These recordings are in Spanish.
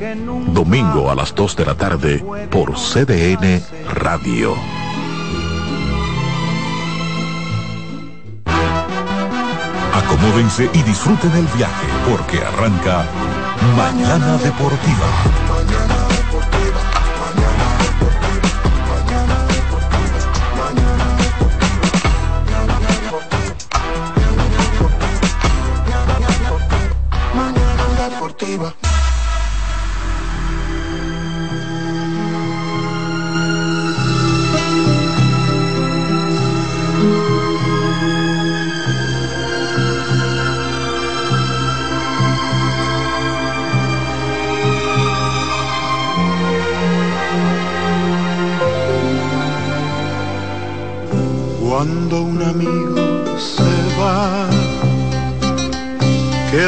Domingo a las 2 de la tarde por CDN Radio. Acomódense y disfruten el viaje porque arranca Mañana Deportiva.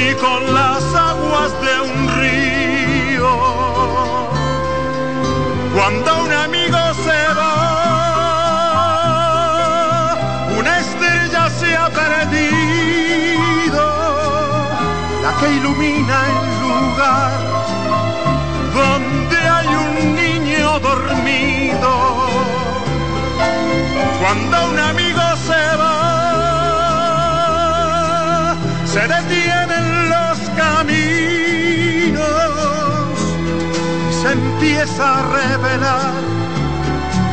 ni con las aguas de un río. A revelar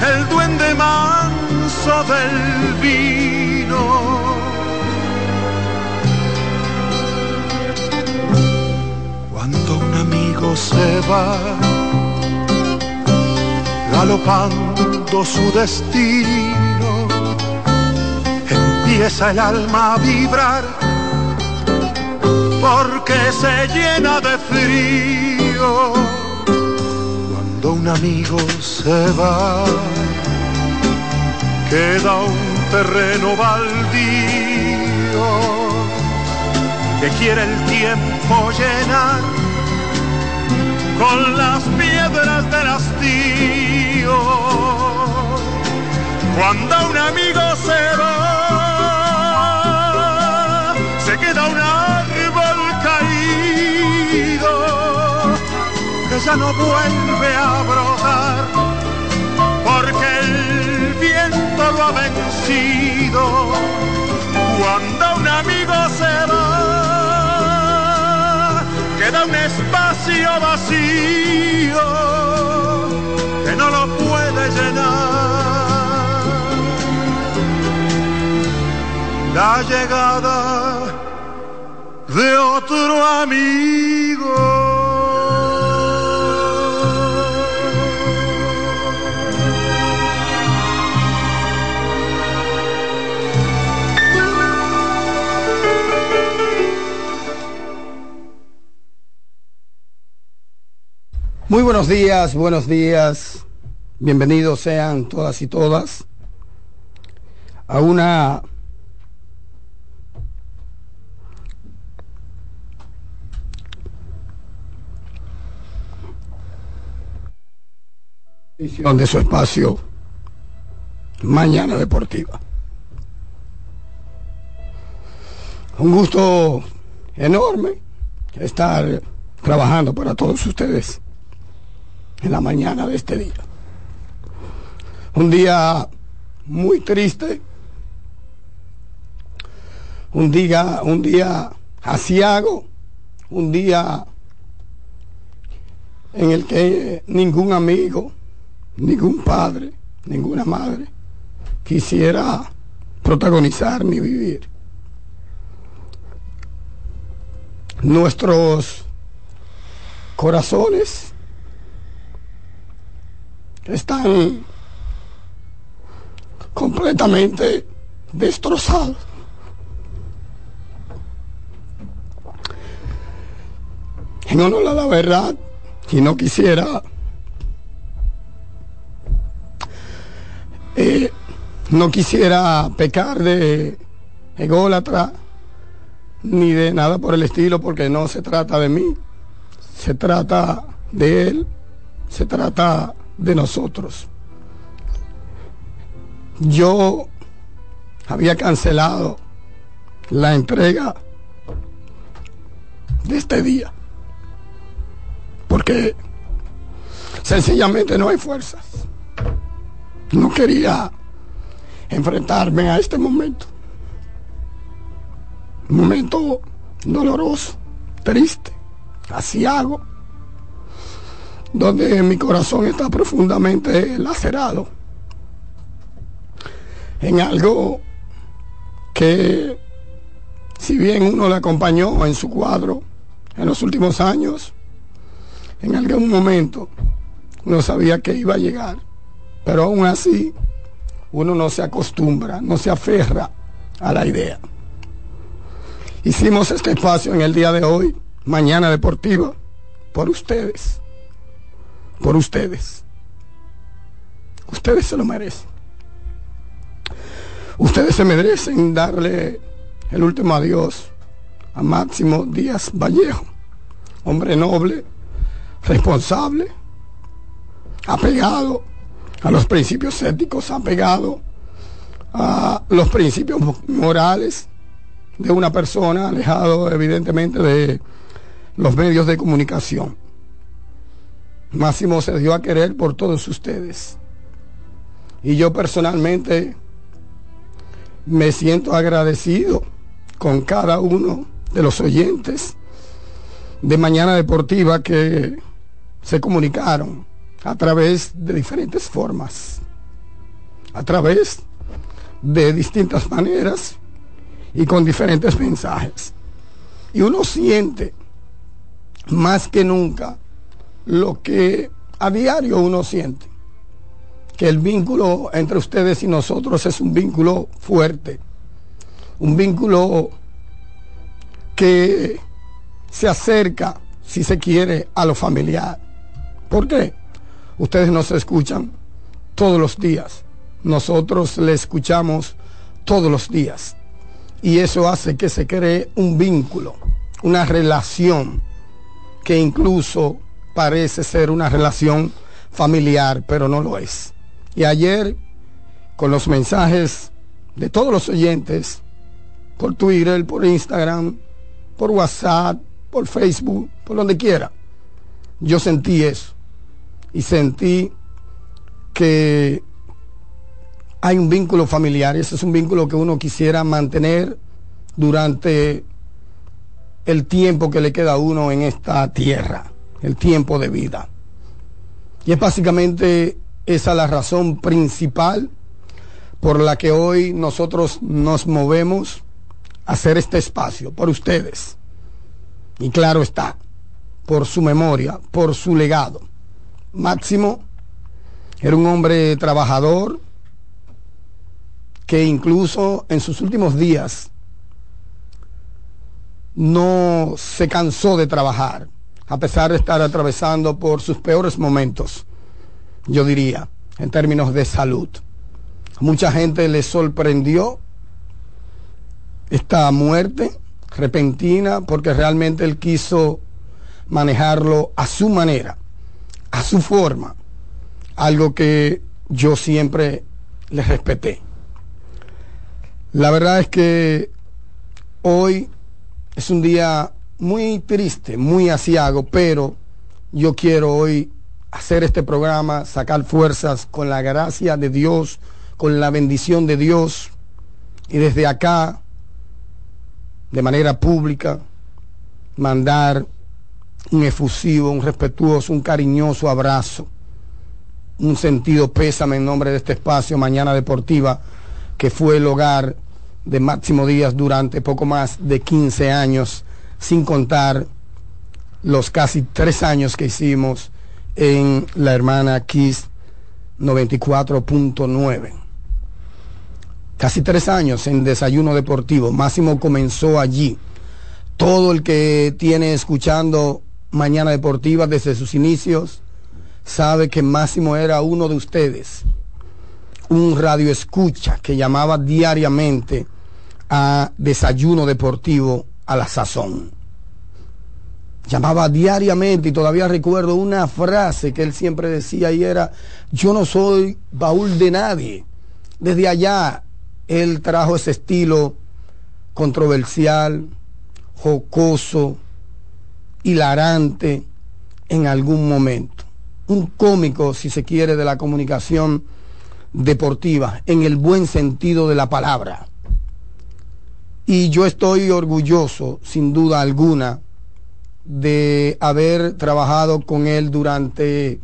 el duende manso del vino. Cuando un amigo se va, galopando su destino, empieza el alma a vibrar porque se llena de frío cuando un amigo se va. queda un terreno baldío que quiere el tiempo llenar con las piedras del hastío. Cuando un amigo se va, ya no vuelve a brotar porque el viento lo ha vencido. Cuando un amigo se va, queda un espacio vacío que no lo puede llenar. La llegada de otro amigo. Muy buenos días, buenos días. Bienvenidos sean todas y todas a una edición de su espacio Mañana Deportiva. Un gusto enorme estar trabajando para todos ustedes en la mañana de este día. Un día muy triste, un día, un día asiago, un día en el que ningún amigo, ningún padre, ninguna madre quisiera protagonizar ni vivir. Nuestros corazones están completamente destrozados. En honor a la verdad, y no quisiera eh, no quisiera pecar de ególatra ni de nada por el estilo porque no se trata de mí se trata de él se trata de nosotros. Yo había cancelado la entrega de este día porque sencillamente no hay fuerzas. No quería enfrentarme a este momento. Momento doloroso, triste, hago donde mi corazón está profundamente lacerado en algo que si bien uno le acompañó en su cuadro en los últimos años, en algún momento uno sabía que iba a llegar, pero aún así uno no se acostumbra, no se aferra a la idea. Hicimos este espacio en el día de hoy, mañana deportiva, por ustedes por ustedes. Ustedes se lo merecen. Ustedes se merecen darle el último adiós a Máximo Díaz Vallejo, hombre noble, responsable, apegado a los principios éticos, apegado a los principios morales de una persona, alejado evidentemente de los medios de comunicación. Máximo se dio a querer por todos ustedes. Y yo personalmente me siento agradecido con cada uno de los oyentes de Mañana Deportiva que se comunicaron a través de diferentes formas, a través de distintas maneras y con diferentes mensajes. Y uno siente más que nunca lo que a diario uno siente, que el vínculo entre ustedes y nosotros es un vínculo fuerte, un vínculo que se acerca, si se quiere, a lo familiar. ¿Por qué? Ustedes nos escuchan todos los días, nosotros le escuchamos todos los días. Y eso hace que se cree un vínculo, una relación que incluso parece ser una relación familiar, pero no lo es. Y ayer, con los mensajes de todos los oyentes, por Twitter, por Instagram, por WhatsApp, por Facebook, por donde quiera, yo sentí eso. Y sentí que hay un vínculo familiar, ese es un vínculo que uno quisiera mantener durante el tiempo que le queda a uno en esta tierra, el tiempo de vida. Y es básicamente esa la razón principal por la que hoy nosotros nos movemos a hacer este espacio, por ustedes. Y claro está, por su memoria, por su legado. Máximo era un hombre trabajador que incluso en sus últimos días no se cansó de trabajar, a pesar de estar atravesando por sus peores momentos, yo diría, en términos de salud. mucha gente le sorprendió esta muerte repentina porque realmente él quiso manejarlo a su manera, a su forma, algo que yo siempre le respeté. La verdad es que hoy es un día muy triste, muy asiago, pero yo quiero hoy hacer este programa, sacar fuerzas con la gracia de Dios, con la bendición de Dios y desde acá, de manera pública, mandar un efusivo, un respetuoso, un cariñoso abrazo, un sentido pésame en nombre de este espacio Mañana Deportiva, que fue el hogar de Máximo Díaz durante poco más de 15 años, sin contar los casi tres años que hicimos en la hermana Kiss 94.9. Casi tres años en desayuno deportivo. Máximo comenzó allí. Todo el que tiene escuchando Mañana Deportiva desde sus inicios sabe que Máximo era uno de ustedes. Un radio escucha que llamaba diariamente a desayuno deportivo a la sazón. Llamaba diariamente y todavía recuerdo una frase que él siempre decía y era, yo no soy baúl de nadie. Desde allá él trajo ese estilo controversial, jocoso, hilarante en algún momento. Un cómico, si se quiere, de la comunicación deportiva, en el buen sentido de la palabra. Y yo estoy orgulloso, sin duda alguna, de haber trabajado con él durante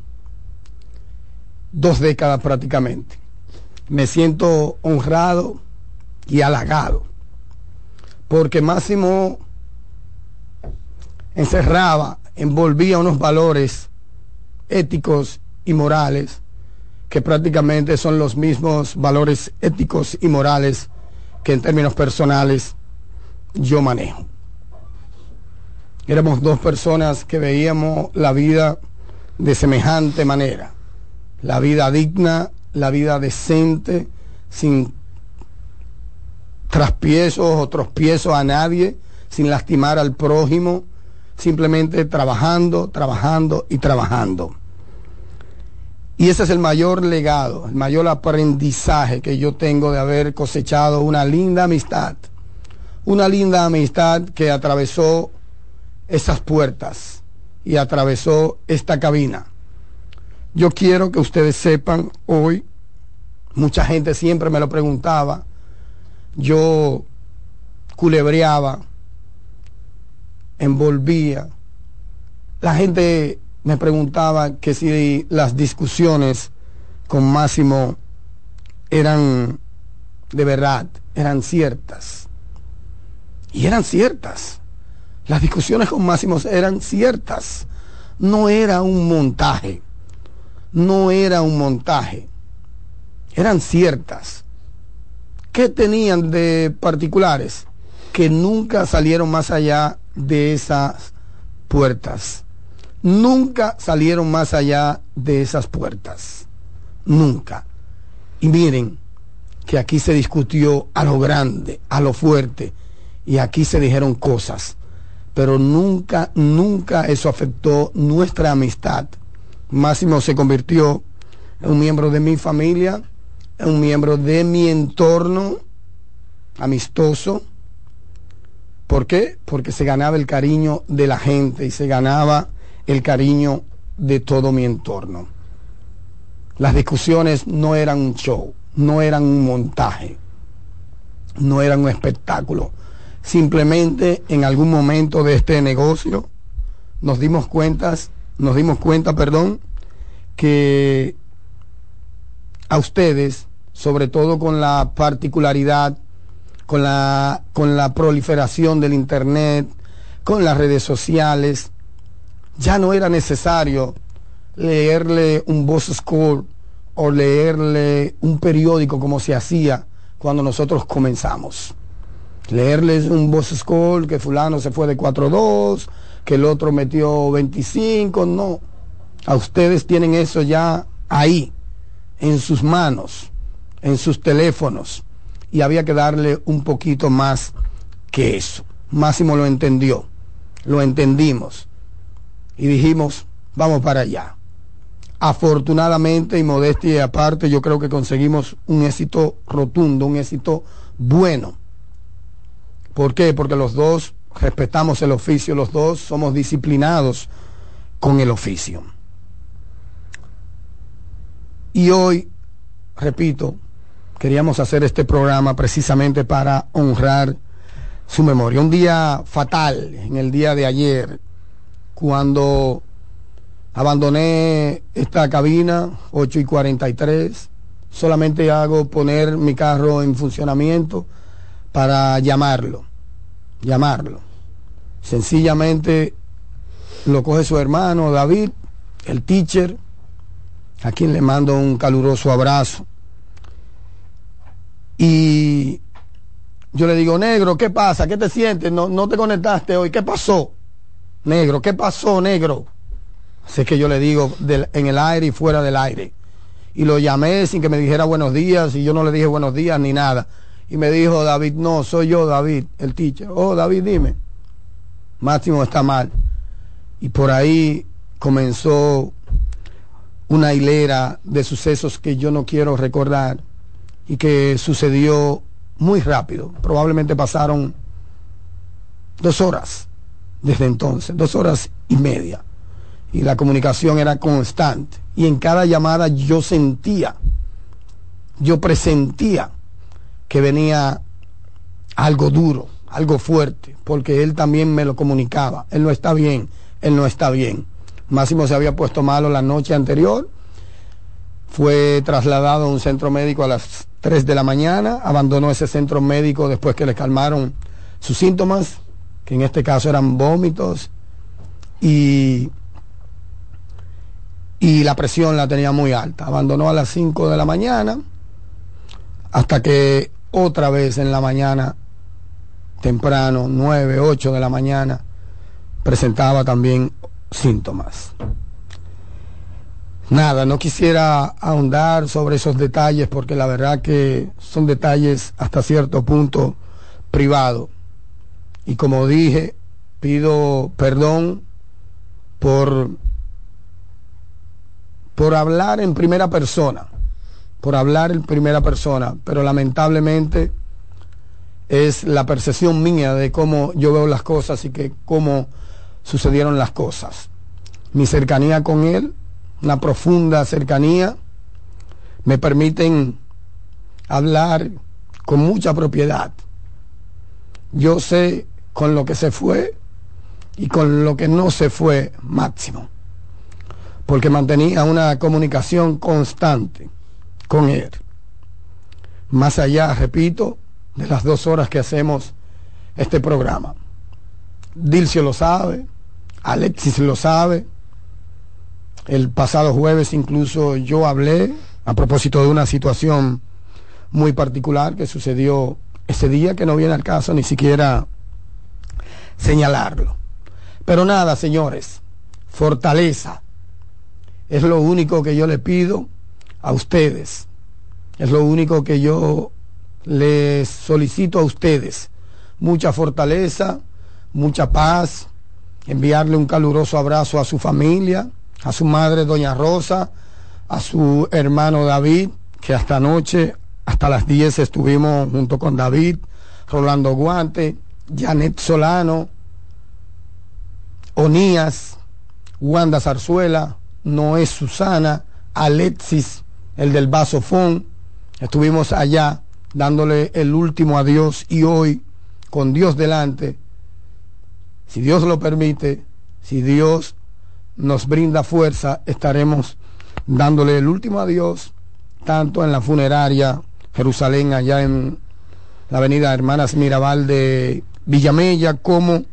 dos décadas prácticamente. Me siento honrado y halagado, porque Máximo encerraba, envolvía unos valores éticos y morales que prácticamente son los mismos valores éticos y morales que en términos personales yo manejo. Éramos dos personas que veíamos la vida de semejante manera, la vida digna, la vida decente, sin traspiezos o trospiezos a nadie, sin lastimar al prójimo, simplemente trabajando, trabajando y trabajando. Y ese es el mayor legado, el mayor aprendizaje que yo tengo de haber cosechado una linda amistad. Una linda amistad que atravesó esas puertas y atravesó esta cabina. Yo quiero que ustedes sepan hoy, mucha gente siempre me lo preguntaba, yo culebreaba, envolvía. La gente me preguntaba que si las discusiones con Máximo eran de verdad, eran ciertas. Y eran ciertas. Las discusiones con Máximo eran ciertas. No era un montaje. No era un montaje. Eran ciertas. ¿Qué tenían de particulares? Que nunca salieron más allá de esas puertas nunca salieron más allá de esas puertas. Nunca. Y miren que aquí se discutió a lo grande, a lo fuerte, y aquí se dijeron cosas, pero nunca, nunca eso afectó nuestra amistad. Máximo se convirtió en un miembro de mi familia, en un miembro de mi entorno amistoso. ¿Por qué? Porque se ganaba el cariño de la gente y se ganaba el cariño de todo mi entorno. Las discusiones no eran un show, no eran un montaje, no eran un espectáculo. Simplemente en algún momento de este negocio nos dimos cuentas, nos dimos cuenta, perdón, que a ustedes, sobre todo con la particularidad, con la, con la proliferación del internet, con las redes sociales, ya no era necesario leerle un voz score o leerle un periódico como se hacía cuando nosotros comenzamos. Leerles un voz score que fulano se fue de 4-2, que el otro metió 25, no. A ustedes tienen eso ya ahí, en sus manos, en sus teléfonos. Y había que darle un poquito más que eso. Máximo lo entendió, lo entendimos. Y dijimos, vamos para allá. Afortunadamente y modestia aparte, yo creo que conseguimos un éxito rotundo, un éxito bueno. ¿Por qué? Porque los dos respetamos el oficio, los dos somos disciplinados con el oficio. Y hoy, repito, queríamos hacer este programa precisamente para honrar su memoria. Un día fatal, en el día de ayer, cuando Abandoné esta cabina, 8 y 43. Solamente hago poner mi carro en funcionamiento para llamarlo. Llamarlo. Sencillamente lo coge su hermano David, el teacher, a quien le mando un caluroso abrazo. Y yo le digo, negro, ¿qué pasa? ¿Qué te sientes? No, no te conectaste hoy. ¿Qué pasó? Negro, ¿qué pasó, negro? Sé que yo le digo en el aire y fuera del aire. Y lo llamé sin que me dijera buenos días y yo no le dije buenos días ni nada. Y me dijo David, no, soy yo David, el teacher. Oh, David, dime. Máximo está mal. Y por ahí comenzó una hilera de sucesos que yo no quiero recordar y que sucedió muy rápido. Probablemente pasaron dos horas desde entonces, dos horas y media y la comunicación era constante. Y en cada llamada yo sentía, yo presentía que venía algo duro, algo fuerte, porque él también me lo comunicaba. Él no está bien, él no está bien. Máximo se había puesto malo la noche anterior, fue trasladado a un centro médico a las 3 de la mañana, abandonó ese centro médico después que le calmaron sus síntomas, que en este caso eran vómitos, y y la presión la tenía muy alta. Abandonó a las 5 de la mañana hasta que otra vez en la mañana, temprano, 9, 8 de la mañana, presentaba también síntomas. Nada, no quisiera ahondar sobre esos detalles porque la verdad que son detalles hasta cierto punto privados. Y como dije, pido perdón por por hablar en primera persona, por hablar en primera persona, pero lamentablemente es la percepción mía de cómo yo veo las cosas y que cómo sucedieron las cosas. Mi cercanía con él, una profunda cercanía, me permiten hablar con mucha propiedad. Yo sé con lo que se fue y con lo que no se fue máximo porque mantenía una comunicación constante con él. Más allá, repito, de las dos horas que hacemos este programa. Dilcio lo sabe, Alexis lo sabe. El pasado jueves incluso yo hablé a propósito de una situación muy particular que sucedió ese día que no viene al caso ni siquiera señalarlo. Pero nada, señores, fortaleza, es lo único que yo le pido a ustedes. Es lo único que yo les solicito a ustedes. Mucha fortaleza, mucha paz, enviarle un caluroso abrazo a su familia, a su madre Doña Rosa, a su hermano David, que hasta anoche, hasta las 10 estuvimos junto con David, Rolando Guante, Janet Solano, Onías, Wanda Zarzuela, Noé Susana, Alexis, el del Basofón. Estuvimos allá dándole el último adiós y hoy, con Dios delante, si Dios lo permite, si Dios nos brinda fuerza, estaremos dándole el último adiós, tanto en la funeraria Jerusalén, allá en la avenida Hermanas Mirabal de Villamella, como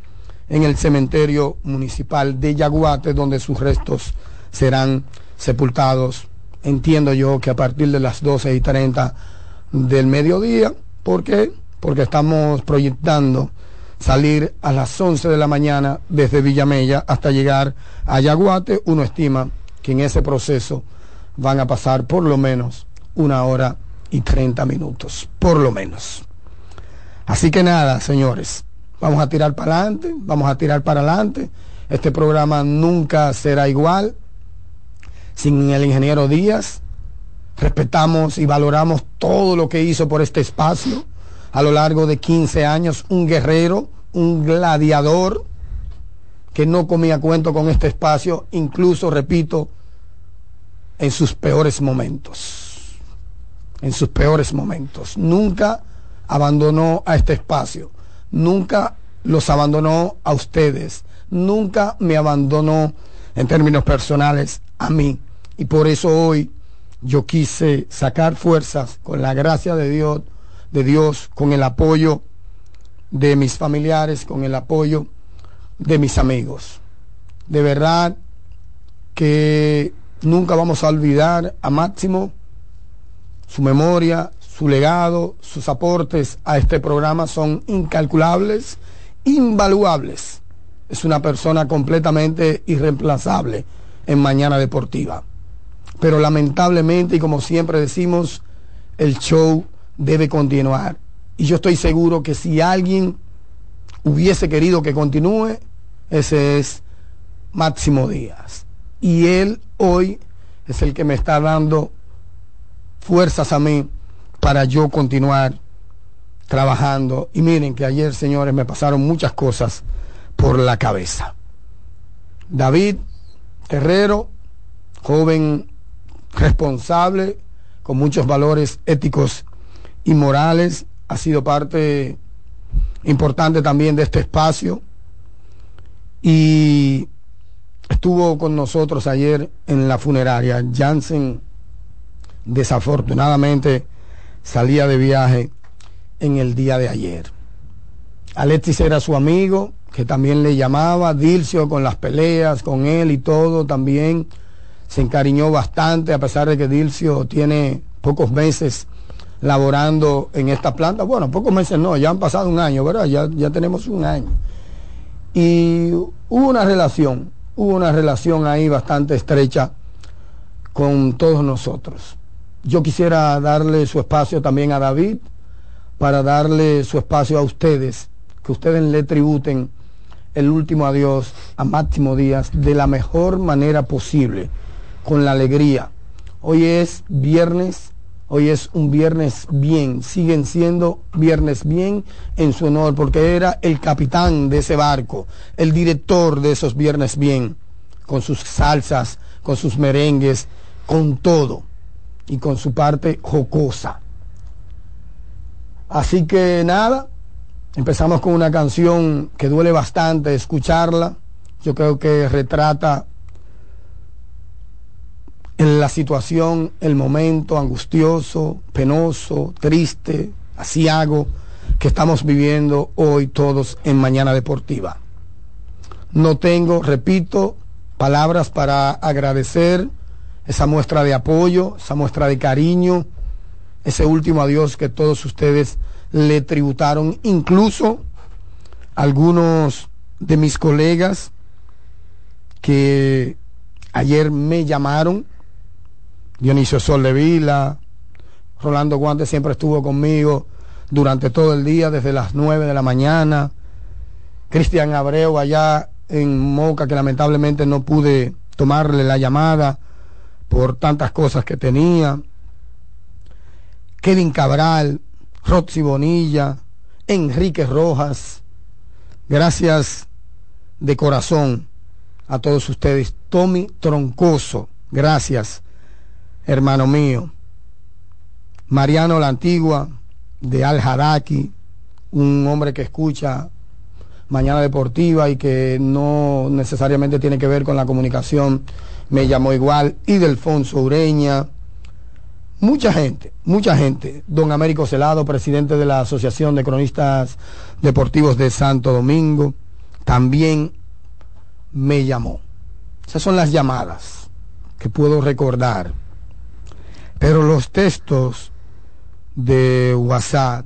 en el cementerio municipal de Yaguate, donde sus restos serán sepultados. Entiendo yo que a partir de las 12 y 30 del mediodía, ¿por qué? Porque estamos proyectando salir a las 11 de la mañana desde Villamella hasta llegar a Yaguate. Uno estima que en ese proceso van a pasar por lo menos una hora y 30 minutos, por lo menos. Así que nada, señores, vamos a tirar para adelante, vamos a tirar para adelante. Este programa nunca será igual sin el ingeniero Díaz. Respetamos y valoramos todo lo que hizo por este espacio a lo largo de 15 años, un guerrero, un gladiador que no comía cuento con este espacio, incluso, repito, en sus peores momentos. En sus peores momentos. Nunca abandonó a este espacio. Nunca los abandonó a ustedes. Nunca me abandonó en términos personales a mí. Y por eso hoy yo quise sacar fuerzas con la gracia de Dios, de Dios, con el apoyo de mis familiares, con el apoyo de mis amigos. De verdad que nunca vamos a olvidar a Máximo su memoria, su legado, sus aportes a este programa son incalculables, invaluables. Es una persona completamente irreemplazable en Mañana Deportiva. Pero lamentablemente, y como siempre decimos, el show debe continuar. Y yo estoy seguro que si alguien hubiese querido que continúe, ese es Máximo Díaz. Y él hoy es el que me está dando fuerzas a mí para yo continuar trabajando. Y miren que ayer, señores, me pasaron muchas cosas por la cabeza. David Terrero, joven responsable, con muchos valores éticos y morales, ha sido parte importante también de este espacio y estuvo con nosotros ayer en la funeraria. Jansen desafortunadamente salía de viaje en el día de ayer. Alexis era su amigo, que también le llamaba, Dilcio con las peleas, con él y todo, también se encariñó bastante, a pesar de que Dilcio tiene pocos meses laborando en esta planta. Bueno, pocos meses no, ya han pasado un año, ¿verdad? Ya, ya tenemos un año. Y hubo una relación, hubo una relación ahí bastante estrecha con todos nosotros. Yo quisiera darle su espacio también a David, para darle su espacio a ustedes, que ustedes le tributen el último adiós a Máximo Díaz de la mejor manera posible, con la alegría. Hoy es viernes, hoy es un viernes bien, siguen siendo viernes bien en su honor, porque era el capitán de ese barco, el director de esos viernes bien, con sus salsas, con sus merengues, con todo y con su parte jocosa. Así que nada, empezamos con una canción que duele bastante escucharla. Yo creo que retrata la situación, el momento angustioso, penoso, triste, asiago que estamos viviendo hoy todos en Mañana Deportiva. No tengo, repito, palabras para agradecer esa muestra de apoyo, esa muestra de cariño, ese último adiós que todos ustedes le tributaron, incluso algunos de mis colegas que ayer me llamaron, Dionisio Soldevila, Rolando Guante siempre estuvo conmigo durante todo el día, desde las 9 de la mañana. Cristian Abreu allá en Moca, que lamentablemente no pude tomarle la llamada por tantas cosas que tenía. Kevin Cabral, Roxy Bonilla, Enrique Rojas. Gracias de corazón a todos ustedes. Tommy Troncoso, gracias, hermano mío. Mariano La Antigua, de Al Haraki, un hombre que escucha Mañana Deportiva y que no necesariamente tiene que ver con la comunicación, me llamó igual. Y Ureña, mucha gente, mucha gente. Don Américo Celado, presidente de la Asociación de Cronistas Deportivos de Santo Domingo, también me llamó. Esas son las llamadas que puedo recordar. Pero los textos de WhatsApp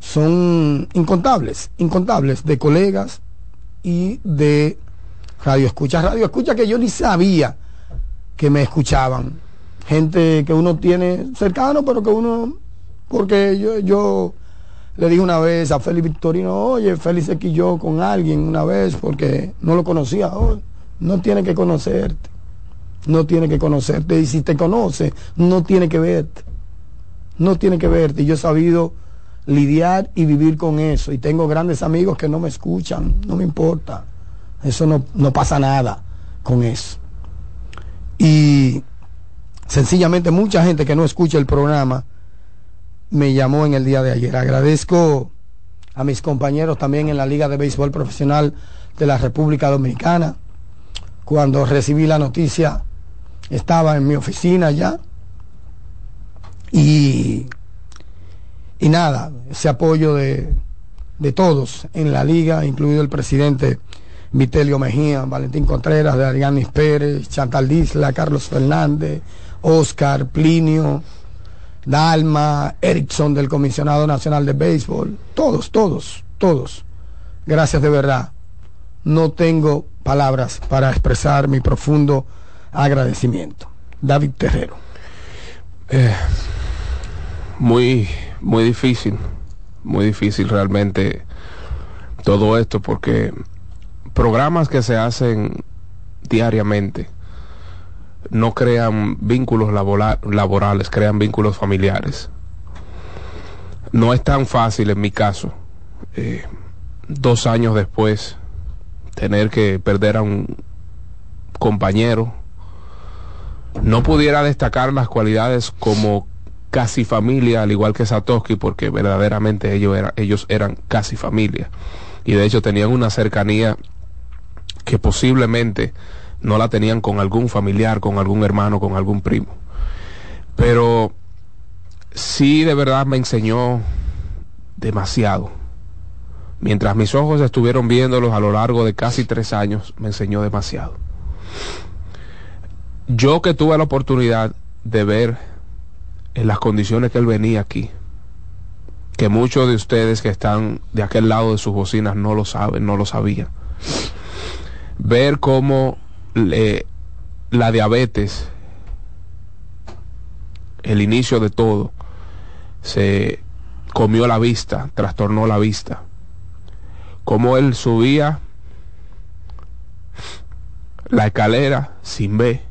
son incontables, incontables de colegas y de radio escucha. Radio escucha que yo ni sabía que me escuchaban. Gente que uno tiene cercano, pero que uno, porque yo, yo le dije una vez a Félix Victorino, oye, Félix se yo con alguien una vez porque no lo conocía. Oh, no tiene que conocerte. No tiene que conocerte. Y si te conoce, no tiene que verte. No tiene que verte. Y yo he sabido lidiar y vivir con eso. Y tengo grandes amigos que no me escuchan. No me importa. Eso no, no pasa nada con eso. Y sencillamente mucha gente que no escucha el programa me llamó en el día de ayer. Agradezco a mis compañeros también en la Liga de Béisbol Profesional de la República Dominicana. Cuando recibí la noticia, estaba en mi oficina ya. Y, y nada, ese apoyo de, de todos en la liga, incluido el presidente Vitelio Mejía, Valentín Contreras, de Pérez, Chantal Disla, Carlos Fernández, Oscar, Plinio, Dalma, Erickson del Comisionado Nacional de Béisbol, todos, todos, todos. Gracias de verdad. No tengo palabras para expresar mi profundo agradecimiento. David Terrero. Eh, muy, muy difícil, muy difícil realmente todo esto porque programas que se hacen diariamente no crean vínculos laborales, crean vínculos familiares. No es tan fácil en mi caso, eh, dos años después, tener que perder a un compañero. No pudiera destacar las cualidades como casi familia, al igual que Satoshi, porque verdaderamente ellos, ellos eran casi familia. Y de hecho tenían una cercanía que posiblemente no la tenían con algún familiar, con algún hermano, con algún primo. Pero sí de verdad me enseñó demasiado. Mientras mis ojos estuvieron viéndolos a lo largo de casi tres años, me enseñó demasiado. Yo que tuve la oportunidad de ver en las condiciones que él venía aquí, que muchos de ustedes que están de aquel lado de sus bocinas no lo saben, no lo sabían. Ver cómo la diabetes, el inicio de todo, se comió la vista, trastornó la vista. Como él subía la escalera sin ver.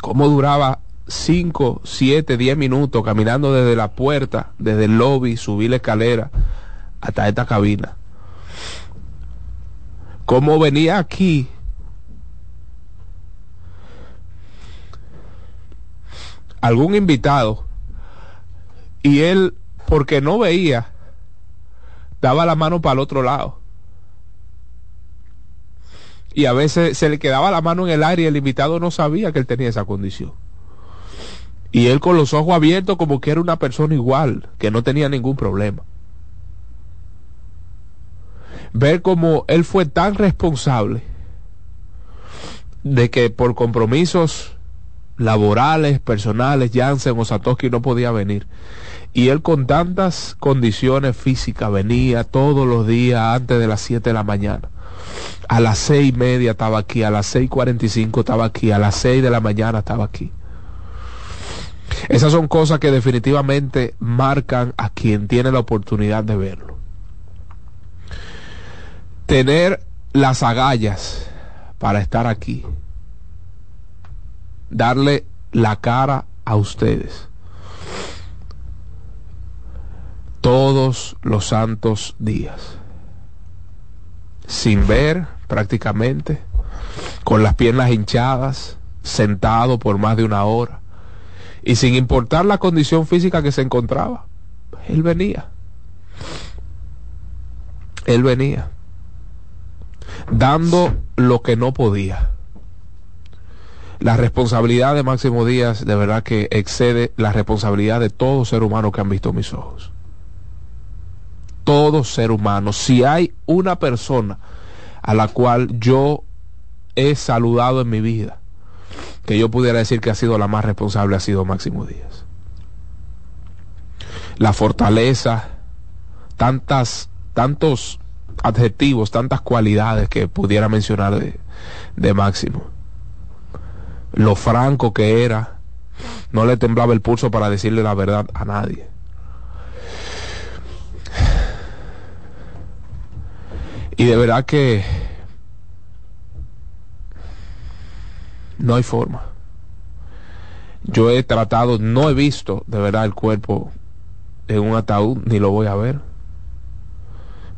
Cómo duraba 5, 7, 10 minutos caminando desde la puerta, desde el lobby, subir la escalera hasta esta cabina. Cómo venía aquí algún invitado y él, porque no veía, daba la mano para el otro lado. Y a veces se le quedaba la mano en el aire y el invitado no sabía que él tenía esa condición. Y él con los ojos abiertos como que era una persona igual, que no tenía ningún problema. Ver cómo él fue tan responsable de que por compromisos laborales, personales, Jansen o Satoshi no podía venir. Y él con tantas condiciones físicas venía todos los días antes de las 7 de la mañana. A las seis y media estaba aquí, a las seis cuarenta y cinco estaba aquí, a las seis de la mañana estaba aquí. Esas son cosas que definitivamente marcan a quien tiene la oportunidad de verlo. Tener las agallas para estar aquí. Darle la cara a ustedes. Todos los santos días. Sin ver prácticamente. Con las piernas hinchadas. Sentado por más de una hora. Y sin importar la condición física que se encontraba. Él venía. Él venía dando lo que no podía. La responsabilidad de Máximo Díaz de verdad que excede la responsabilidad de todo ser humano que han visto mis ojos. Todo ser humano. Si hay una persona a la cual yo he saludado en mi vida, que yo pudiera decir que ha sido la más responsable, ha sido Máximo Díaz. La fortaleza, tantas, tantos adjetivos, tantas cualidades que pudiera mencionar de, de Máximo. Lo franco que era, no le temblaba el pulso para decirle la verdad a nadie. Y de verdad que no hay forma. Yo he tratado, no he visto de verdad el cuerpo en un ataúd, ni lo voy a ver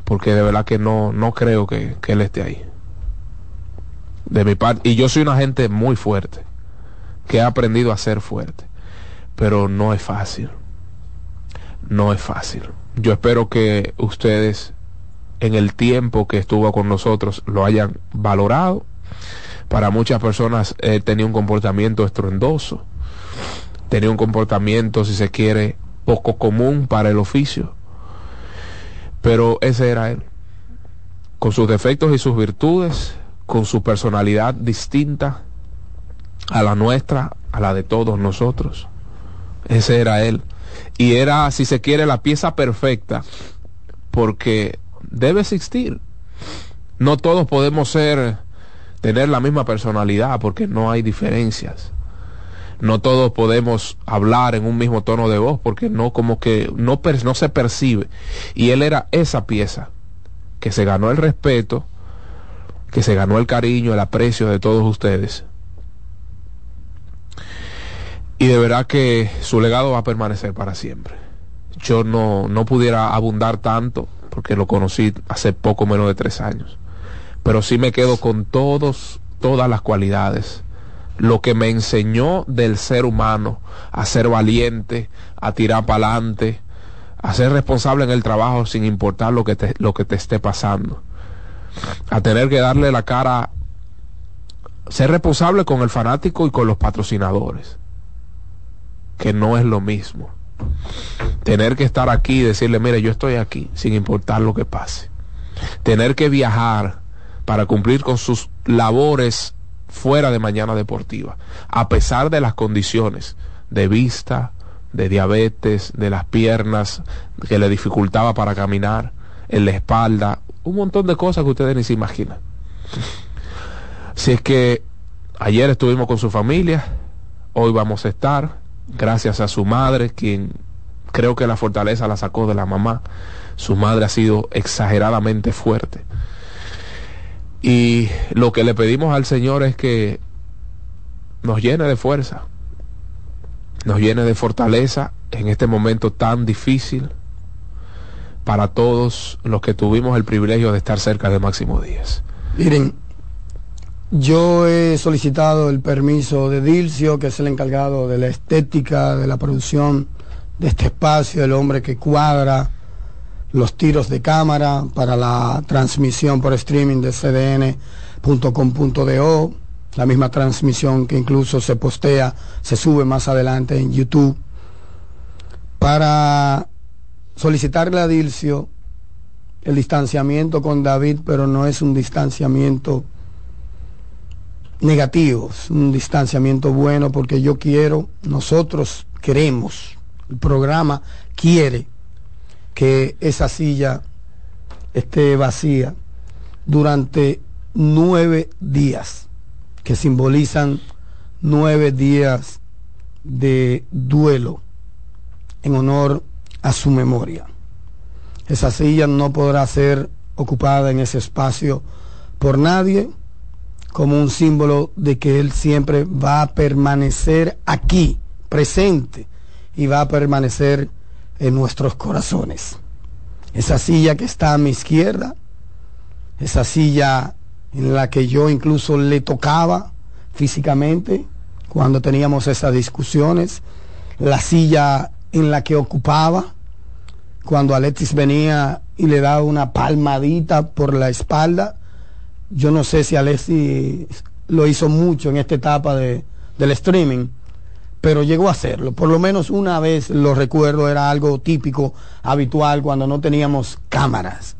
porque de verdad que no, no creo que, él esté ahí. De mi parte, y yo soy una gente muy fuerte, que ha aprendido a ser fuerte, pero no es fácil. No es fácil. Yo espero que ustedes en el tiempo que estuvo con nosotros lo hayan valorado. Para muchas personas él tenía un comportamiento estruendoso, tenía un comportamiento, si se quiere, poco común para el oficio pero ese era él. Con sus defectos y sus virtudes, con su personalidad distinta a la nuestra, a la de todos nosotros. Ese era él. Y era, si se quiere, la pieza perfecta, porque debe existir. No todos podemos ser, tener la misma personalidad, porque no hay diferencias no todos podemos hablar en un mismo tono de voz porque no como que no, no se percibe. Y él era esa pieza que se ganó el respeto, que se ganó el cariño, el aprecio de todos ustedes. Y de verdad que su legado va a permanecer para siempre. Yo no, no pudiera abundar tanto porque lo conocí hace poco menos de tres años. Pero sí me quedo con todos, todas las cualidades lo que me enseñó del ser humano, a ser valiente, a tirar para adelante, a ser responsable en el trabajo sin importar lo que te, lo que te esté pasando, a tener que darle la cara, ser responsable con el fanático y con los patrocinadores, que no es lo mismo. Tener que estar aquí y decirle, mire, yo estoy aquí, sin importar lo que pase. Tener que viajar para cumplir con sus labores fuera de mañana deportiva, a pesar de las condiciones de vista, de diabetes, de las piernas que le dificultaba para caminar, en la espalda, un montón de cosas que ustedes ni se imaginan. Si es que ayer estuvimos con su familia, hoy vamos a estar, gracias a su madre, quien creo que la fortaleza la sacó de la mamá. Su madre ha sido exageradamente fuerte. Y lo que le pedimos al Señor es que nos llene de fuerza, nos llene de fortaleza en este momento tan difícil para todos los que tuvimos el privilegio de estar cerca de Máximo Díaz. Miren, yo he solicitado el permiso de Dilcio, que es el encargado de la estética, de la producción de este espacio, el hombre que cuadra los tiros de cámara para la transmisión por streaming de cdn.com.do, la misma transmisión que incluso se postea, se sube más adelante en YouTube, para solicitarle a Dilcio el distanciamiento con David, pero no es un distanciamiento negativo, es un distanciamiento bueno porque yo quiero, nosotros queremos, el programa quiere que esa silla esté vacía durante nueve días, que simbolizan nueve días de duelo en honor a su memoria. Esa silla no podrá ser ocupada en ese espacio por nadie como un símbolo de que Él siempre va a permanecer aquí, presente, y va a permanecer en nuestros corazones. Esa silla que está a mi izquierda, esa silla en la que yo incluso le tocaba físicamente cuando teníamos esas discusiones, la silla en la que ocupaba cuando Alexis venía y le daba una palmadita por la espalda. Yo no sé si Alexis lo hizo mucho en esta etapa de, del streaming, pero llegó a hacerlo. Por lo menos una vez lo recuerdo, era algo típico, habitual, cuando no teníamos cámaras.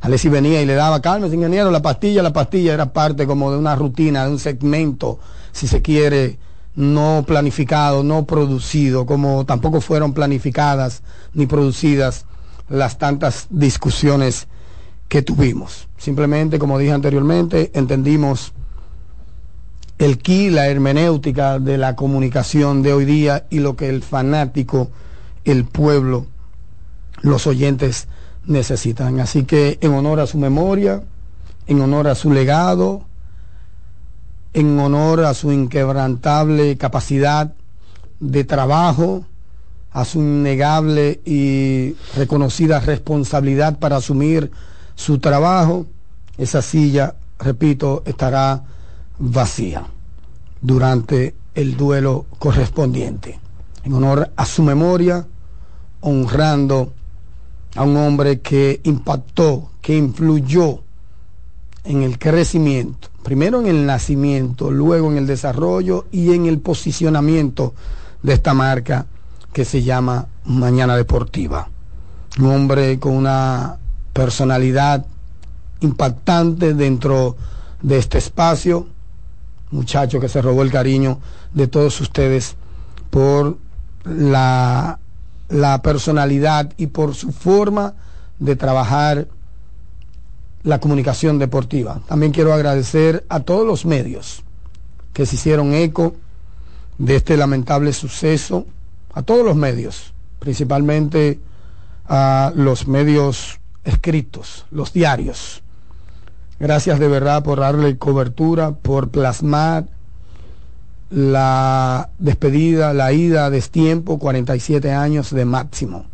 Alexis venía y le daba calma, ingeniero, la pastilla, la pastilla era parte como de una rutina, de un segmento, si se quiere, no planificado, no producido, como tampoco fueron planificadas ni producidas las tantas discusiones que tuvimos. Simplemente, como dije anteriormente, entendimos el ki, la hermenéutica de la comunicación de hoy día y lo que el fanático, el pueblo, los oyentes necesitan. Así que en honor a su memoria, en honor a su legado, en honor a su inquebrantable capacidad de trabajo, a su innegable y reconocida responsabilidad para asumir su trabajo, esa silla, repito, estará vacía durante el duelo correspondiente. En honor a su memoria, honrando a un hombre que impactó, que influyó en el crecimiento, primero en el nacimiento, luego en el desarrollo y en el posicionamiento de esta marca que se llama Mañana Deportiva. Un hombre con una personalidad impactante dentro de este espacio, muchacho que se robó el cariño de todos ustedes por la, personalidad y por su forma de trabajar la comunicación deportiva. También quiero agradecer a todos los medios que se hicieron eco de este lamentable suceso, a todos los medios, principalmente a los medios escritos, los diarios. Gracias de verdad por darle cobertura, por plasmar la despedida, la ida a destiempo, 47 años de máximo,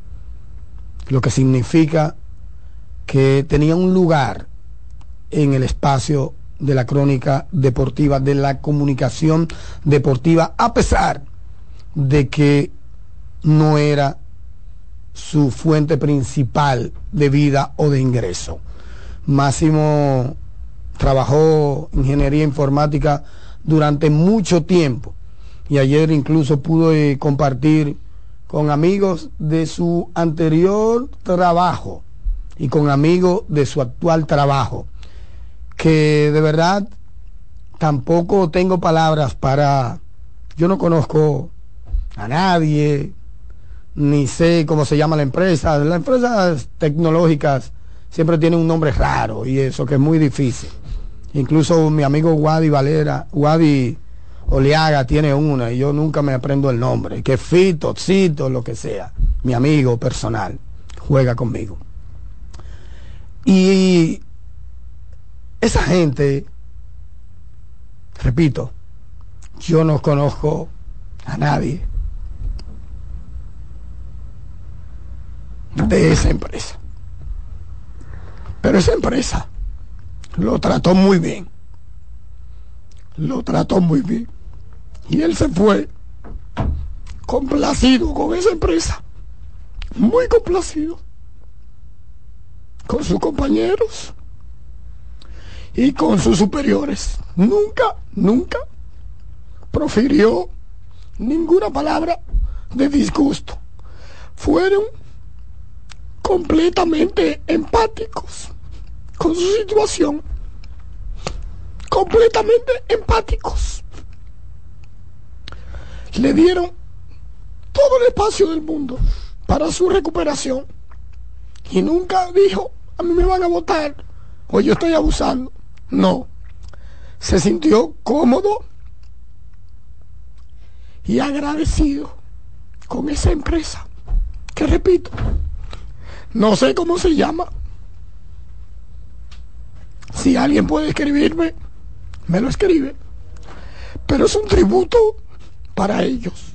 lo que significa que tenía un lugar en el espacio de la crónica deportiva, de la comunicación deportiva, a pesar de que no era su fuente principal de vida o de ingreso. Máximo trabajó ingeniería informática durante mucho tiempo y ayer incluso pudo eh, compartir con amigos de su anterior trabajo y con amigos de su actual trabajo, que de verdad tampoco tengo palabras para, yo no conozco a nadie, ni sé cómo se llama la empresa, las empresas tecnológicas siempre tienen un nombre raro y eso que es muy difícil. Incluso mi amigo Wadi Valera, Wadi Oleaga tiene una y yo nunca me aprendo el nombre, que Fito, Cito, lo que sea, mi amigo personal, juega conmigo. Y esa gente, repito, yo no conozco a nadie de esa empresa. Pero esa empresa lo trató muy bien. Lo trató muy bien. Y él se fue complacido con esa empresa. Muy complacido con sus compañeros y con sus superiores. Nunca, nunca profirió ninguna palabra de disgusto. Fueron completamente empáticos con su situación. Completamente empáticos. Le dieron todo el espacio del mundo para su recuperación. Y nunca dijo, a mí me van a votar o yo estoy abusando. No. Se sintió cómodo y agradecido con esa empresa que repito, no sé cómo se llama. Si alguien puede escribirme, me lo escribe. Pero es un tributo para ellos,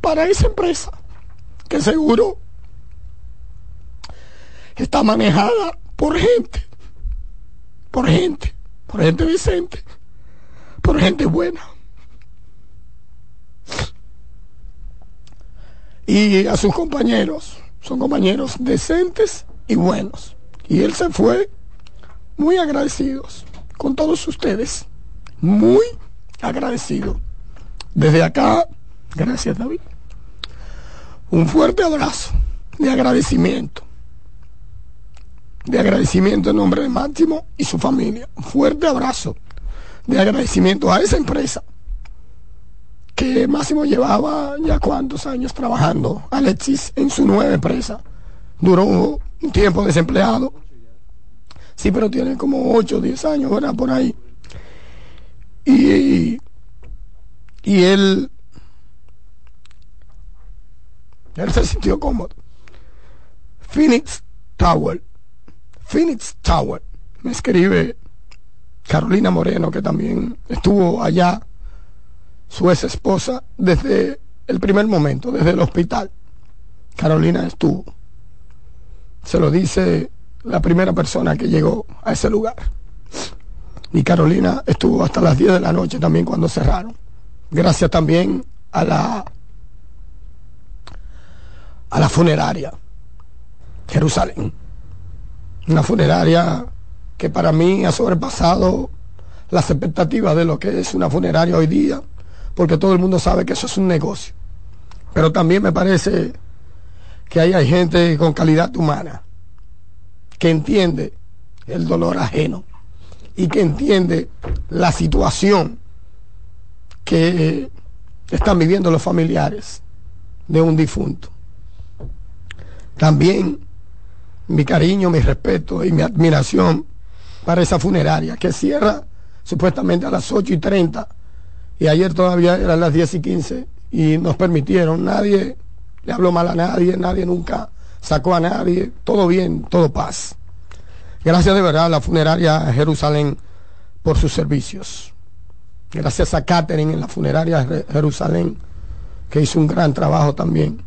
para esa empresa, que seguro está manejada por gente, por gente, por gente decente, por gente buena. Y a sus compañeros, son compañeros decentes y buenos. Y él se fue muy agradecidos con todos ustedes, muy agradecido. Desde acá, gracias David, un fuerte abrazo de agradecimiento de agradecimiento en nombre de Máximo y su familia. Un fuerte abrazo de agradecimiento a esa empresa que Máximo llevaba ya cuántos años trabajando. Alexis en su nueva empresa. Duró un tiempo desempleado. Sí, pero tiene como 8 o 10 años, ¿verdad? Por ahí. Y, y él, él se sintió cómodo. Phoenix Tower Phoenix Tower. Me escribe Carolina Moreno, que también estuvo allá, su ex esposa, desde el primer momento, desde el hospital. Carolina estuvo. Se lo dice la primera persona que llegó a ese lugar. Y Carolina estuvo hasta las 10 de la noche también cuando cerraron. Gracias también a la a la funeraria Jerusalén una funeraria que para mí ha sobrepasado las expectativas de lo que es una funeraria hoy día, porque todo el mundo sabe que eso es un negocio. Pero también me parece que ahí hay gente con calidad humana, que entiende el dolor ajeno y que entiende la situación que están viviendo los familiares de un difunto. También mi cariño, mi respeto y mi admiración para esa funeraria que cierra supuestamente a las 8 y 30 y ayer todavía eran las 10 y 15 y nos permitieron, nadie le habló mal a nadie, nadie nunca sacó a nadie, todo bien, todo paz. Gracias de verdad a la funeraria Jerusalén por sus servicios. Gracias a Catherine en la funeraria Jerusalén, que hizo un gran trabajo también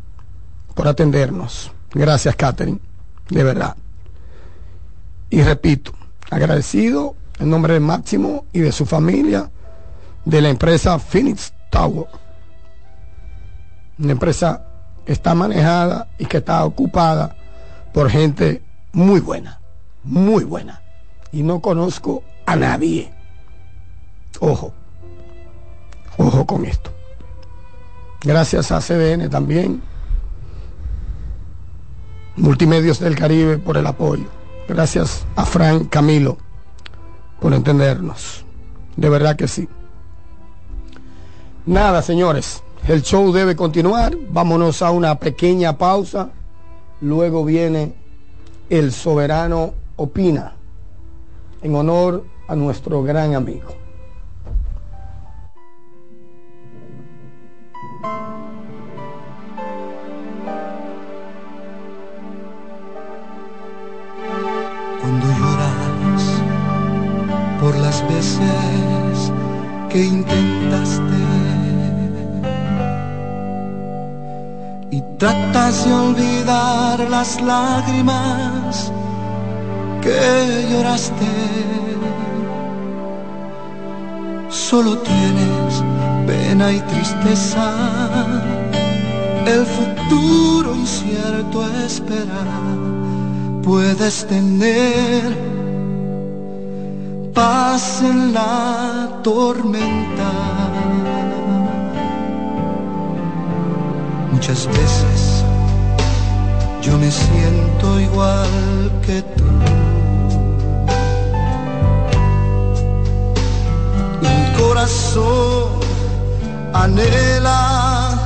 por atendernos. Gracias, Catherine de verdad. Y repito, agradecido en nombre de Máximo y de su familia de la empresa Phoenix Tower. Una empresa está manejada y que está ocupada por gente muy buena, muy buena. Y no conozco a nadie. Ojo, ojo con esto. Gracias a CDN también Multimedios del Caribe por el apoyo. Gracias a Frank Camilo por entendernos. De verdad que sí. Nada, señores. El show debe continuar. Vámonos a una pequeña pausa. Luego viene El Soberano Opina en honor a nuestro gran amigo. por las veces que intentaste tratas de olvidar las lágrimas que lloraste. Solo tienes pena y tristeza, el futuro incierto esperar. Puedes tener paz en la tormenta. Muchas veces yo me siento igual que tú. Mi corazón anhela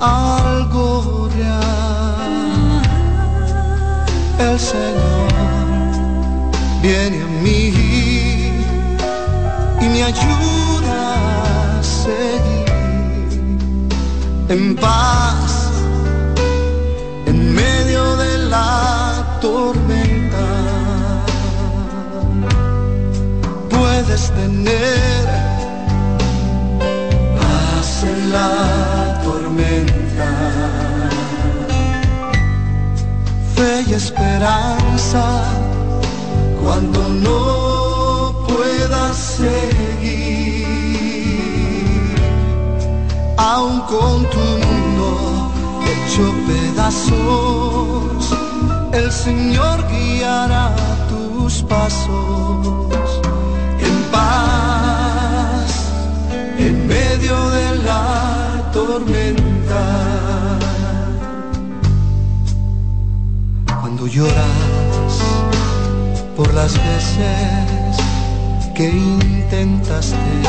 algo real. El Señor viene a mí y me ayuda en paz en medio de la tormenta. Puedes tener paz en la tormenta. Fe y esperanza cuando no puedas seguir. Aún con tu mundo hecho pedazos, el Señor guiará tus pasos en paz, en medio de la tormenta. Cuando lloras por las veces que intentaste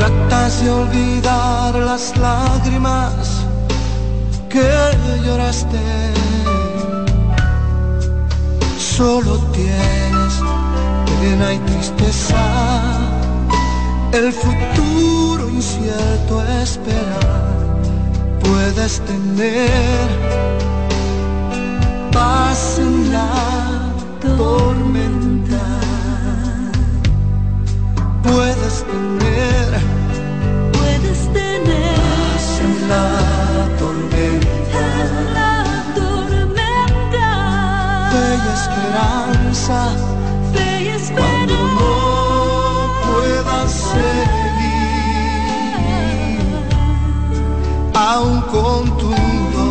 tratas de olvidar las lágrimas que lloraste. Solo tienes pena y tristeza, el futuro incierto esperar. Puedes tener paz en la tormenta. Puedes tener, esperanza Fe y cuando no puedas seguir. Aún con tu mundo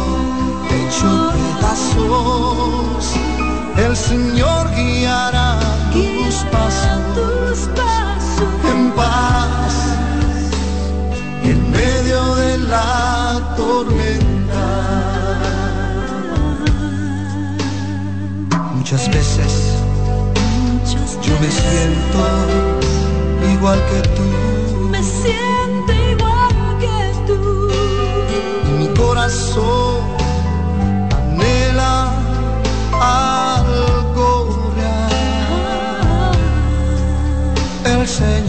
hecho pedazos, el Señor guiará tus pasos tus pasos en paz en medio de la tormenta. Igual que tú me siento igual que tú. mi corazón anhela algo real. El Señor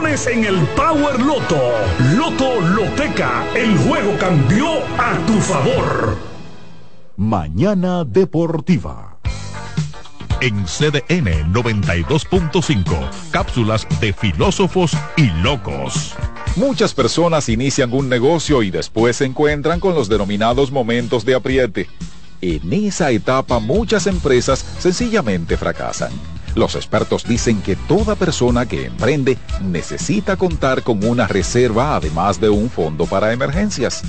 en el Power Loto. Loto Loteca, el juego cambió a tu favor. Mañana Deportiva. En CDN 92.5, cápsulas de filósofos y locos. Muchas personas inician un negocio y después se encuentran con los denominados momentos de apriete. En esa etapa muchas empresas sencillamente fracasan. Los expertos dicen que toda persona que emprende necesita contar con una reserva además de un fondo para emergencias.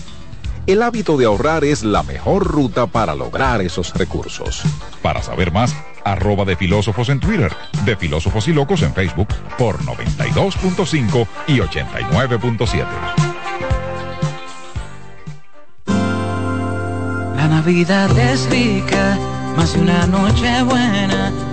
El hábito de ahorrar es la mejor ruta para lograr esos recursos. Para saber más, arroba de filósofos en Twitter, de filósofos y locos en Facebook por 92.5 y 89.7. La Navidad es rica, más de una noche buena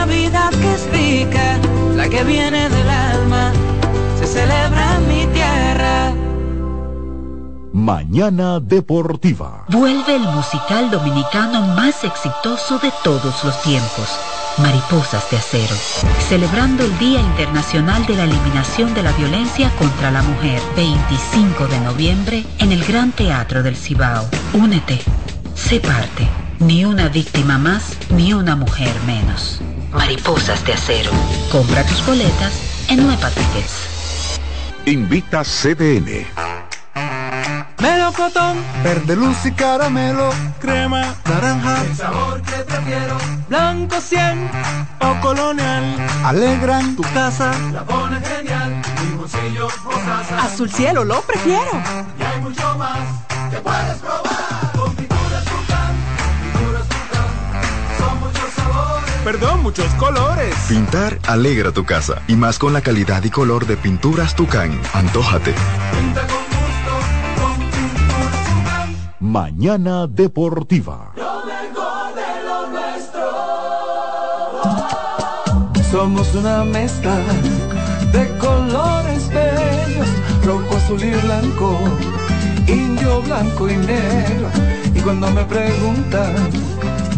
La Navidad que es rica, la que viene del alma, se celebra en mi tierra. Mañana Deportiva. Vuelve el musical dominicano más exitoso de todos los tiempos, Mariposas de Acero, celebrando el Día Internacional de la Eliminación de la Violencia contra la Mujer, 25 de noviembre, en el Gran Teatro del Cibao. Únete, sé parte, ni una víctima más, ni una mujer menos. Mariposas de Acero. Compra tus boletas en Nueva Tickets. Invita CDN. Melocotón, verde luz y caramelo, crema, naranja, el sabor que prefiero, blanco 100 o colonial, alegran tu casa, la pone genial, limoncillo, mostaza, azul cielo lo prefiero, y hay mucho más que puedes probar, perdón, muchos colores. Pintar alegra tu casa, y más con la calidad y color de pinturas Tucán, antójate. Pinta con Mañana Deportiva. Lo mejor de lo nuestro. Somos una mezcla de colores bellos, rojo, azul y blanco, indio, blanco y negro. Y cuando me preguntan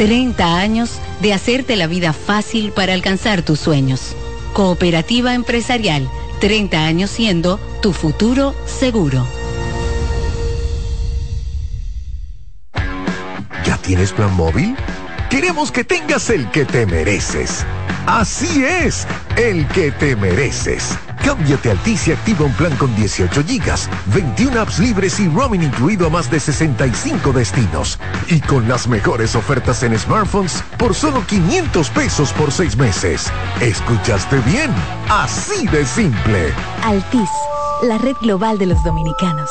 30 años de hacerte la vida fácil para alcanzar tus sueños. Cooperativa Empresarial, 30 años siendo tu futuro seguro. ¿Ya tienes plan móvil? Queremos que tengas el que te mereces. Así es, el que te mereces. Cámbiate a Altis y activa un plan con 18 gigas, 21 apps libres y roaming incluido a más de 65 destinos. Y con las mejores ofertas en smartphones por solo 500 pesos por 6 meses. ¿Escuchaste bien? Así de simple. Altis, la red global de los dominicanos.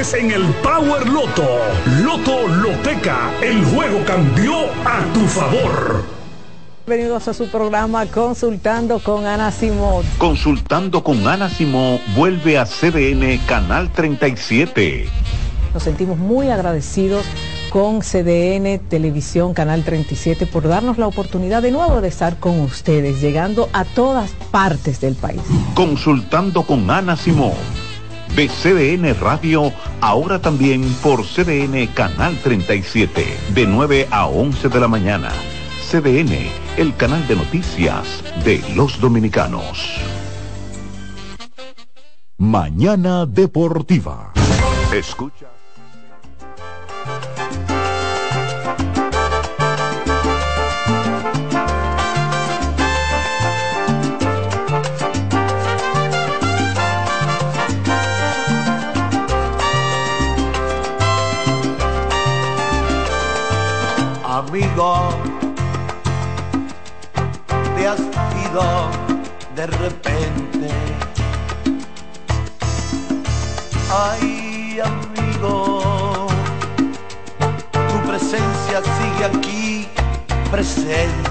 en el Power Loto. Loto Loteca, el juego cambió a tu favor. Bienvenidos a su programa Consultando con Ana Simón. Consultando con Ana Simón vuelve a CDN Canal 37. Nos sentimos muy agradecidos con CDN Televisión Canal 37 por darnos la oportunidad de nuevo de estar con ustedes, llegando a todas partes del país. Consultando con Ana Simón de CDN Radio, ahora también por CDN Canal 37, de 9 a 11 de la mañana. CDN, el canal de noticias de los dominicanos. Mañana Deportiva. Escucha. Amigo, te has ido de repente. Ay, amigo, tu presencia sigue aquí presente.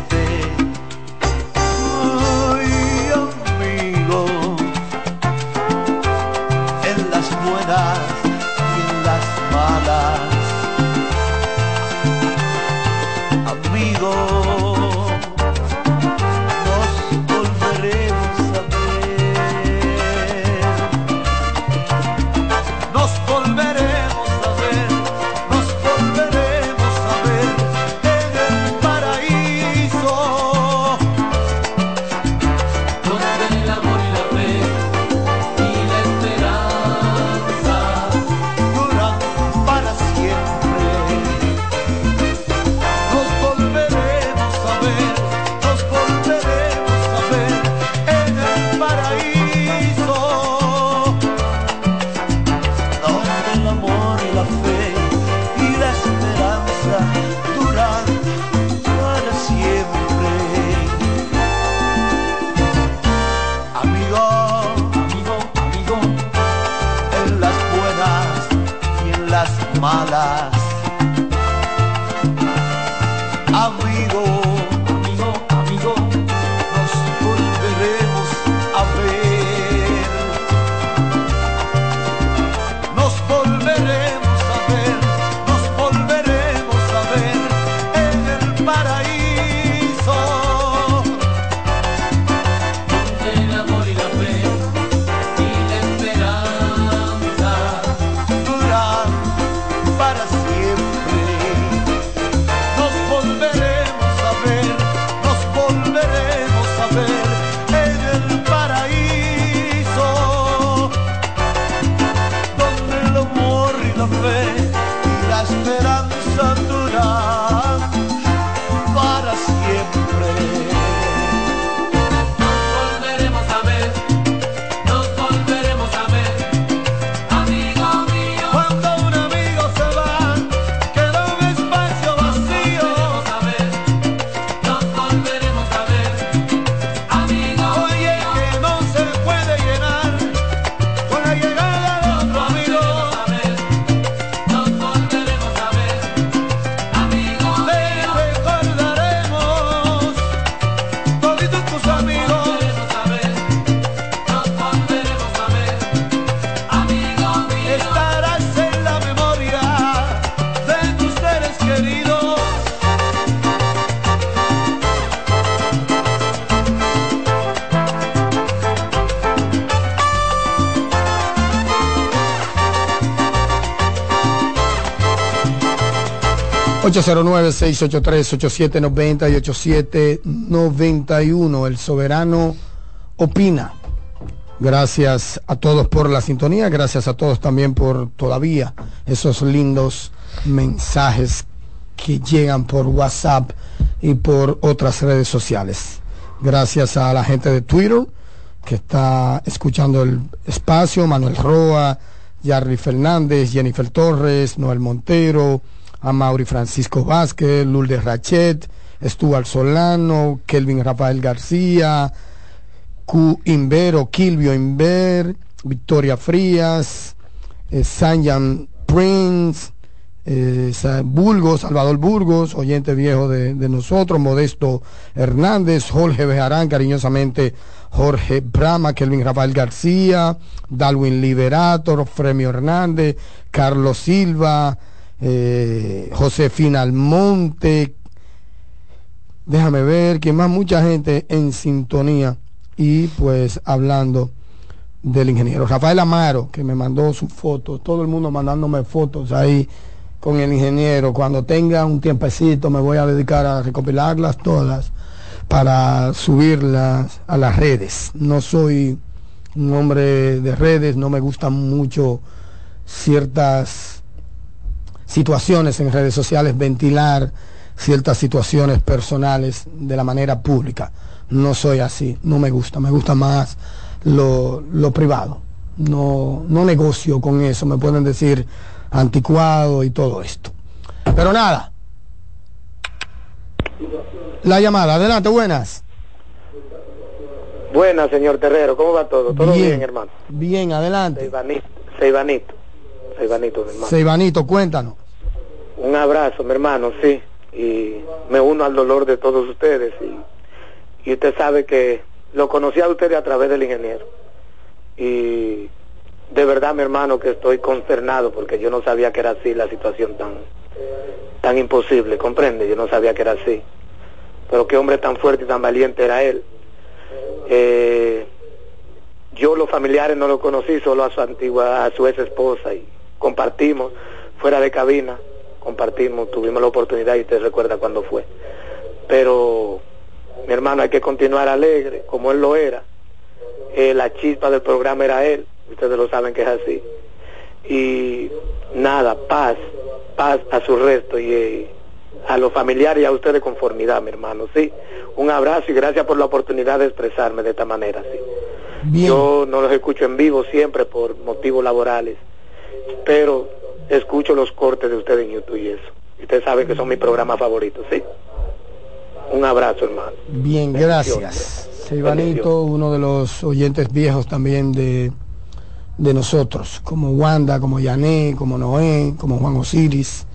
809-683-8790 y 8791. El soberano opina. Gracias a todos por la sintonía, gracias a todos también por todavía esos lindos mensajes que llegan por WhatsApp y por otras redes sociales. Gracias a la gente de Twitter que está escuchando el espacio, Manuel Roa, Yarry Fernández, Jennifer Torres, Noel Montero, a Mauri Francisco Vázquez, Lourdes Rachet, Stuart Solano, Kelvin Rafael García, Q Invero, Kilvio Inver, Victoria Frías, eh, Sanjan Prince, eh, Burgos, Salvador Burgos, oyente viejo de, de nosotros, Modesto Hernández, Jorge Bejarán, cariñosamente Jorge Brama, Kelvin Rafael García, Dalwin Liberator, Fremio Hernández, Carlos Silva, eh, Josefina Almonte, déjame ver, que más mucha gente en sintonía y pues hablando del ingeniero. Rafael Amaro, que me mandó su foto, todo el mundo mandándome fotos ahí con el ingeniero. Cuando tenga un tiempecito me voy a dedicar a recopilarlas todas para subirlas a las redes. No soy un hombre de redes, no me gustan mucho ciertas situaciones en redes sociales, ventilar ciertas situaciones personales de la manera pública. No soy así, no me gusta, me gusta más lo, lo privado. No, no negocio con eso, me pueden decir anticuado y todo esto. Pero nada. La llamada, adelante, buenas. Buenas, señor Terrero, ¿cómo va todo? ¿Todo bien, hermano? Bien, adelante. Seibanito, Seibanito, Seibanito, hermano. Seibanito, cuéntanos. Un abrazo, mi hermano, sí. Y me uno al dolor de todos ustedes. Y, usted sabe que lo conocí a ustedes a través del ingeniero. Y de verdad, mi hermano, que estoy consternado porque yo no sabía que era así la situación tan, tan imposible, comprende, yo no sabía que era así. Pero qué hombre tan fuerte y tan valiente era él. Eh, yo los familiares no lo conocí, solo a su antigua, a su ex esposa y compartimos fuera de cabina, compartimos, tuvimos la oportunidad y usted recuerda cuándo fue. Pero mi hermano hay que continuar alegre, como él lo era. Eh, la chispa del programa era él, ustedes lo saben que es así. Y nada, paz, paz a su resto y eh, a los familiares y a ustedes conformidad, mi hermano, sí. Un abrazo y gracias por la oportunidad de expresarme de esta manera, sí. Yo no los escucho en vivo siempre por motivos laborales, pero escucho los cortes de ustedes en YouTube y eso. Y ustedes saben que son mis programas favoritos, sí. Un abrazo, hermano. Bien, gracias. Seibanito, uno de los oyentes viejos también de, de nosotros, como Wanda, como Yané, como Noé, como Juan Osiris,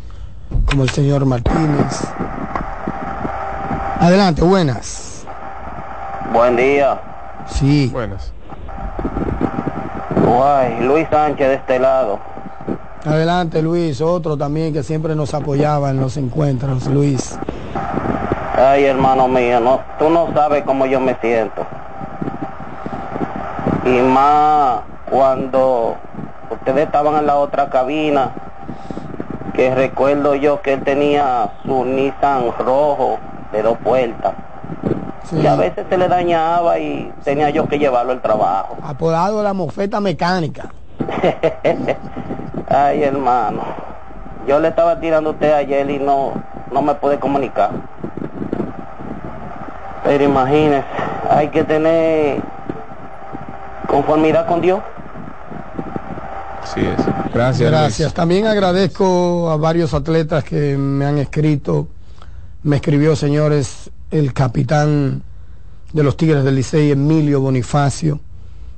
como el señor Martínez. Adelante, buenas. Buen día. Sí. Buenas. Guay, Luis Sánchez de este lado. Adelante, Luis, otro también que siempre nos apoyaba en los encuentros, Luis. Ay, hermano mío, no, tú no sabes cómo yo me siento. Y más cuando ustedes estaban en la otra cabina, que recuerdo yo que él tenía su Nissan rojo de dos puertas. Y a veces se le dañaba y tenía yo que llevarlo al trabajo. Apodado la mofeta mecánica. Ay, hermano. Yo le estaba tirando a usted ayer y no, no me pude comunicar. Pero imagínese, hay que tener conformidad con Dios. Así es. Gracias. Gracias. También agradezco a varios atletas que me han escrito. Me escribió, señores, el capitán de los Tigres del Licey, Emilio Bonifacio,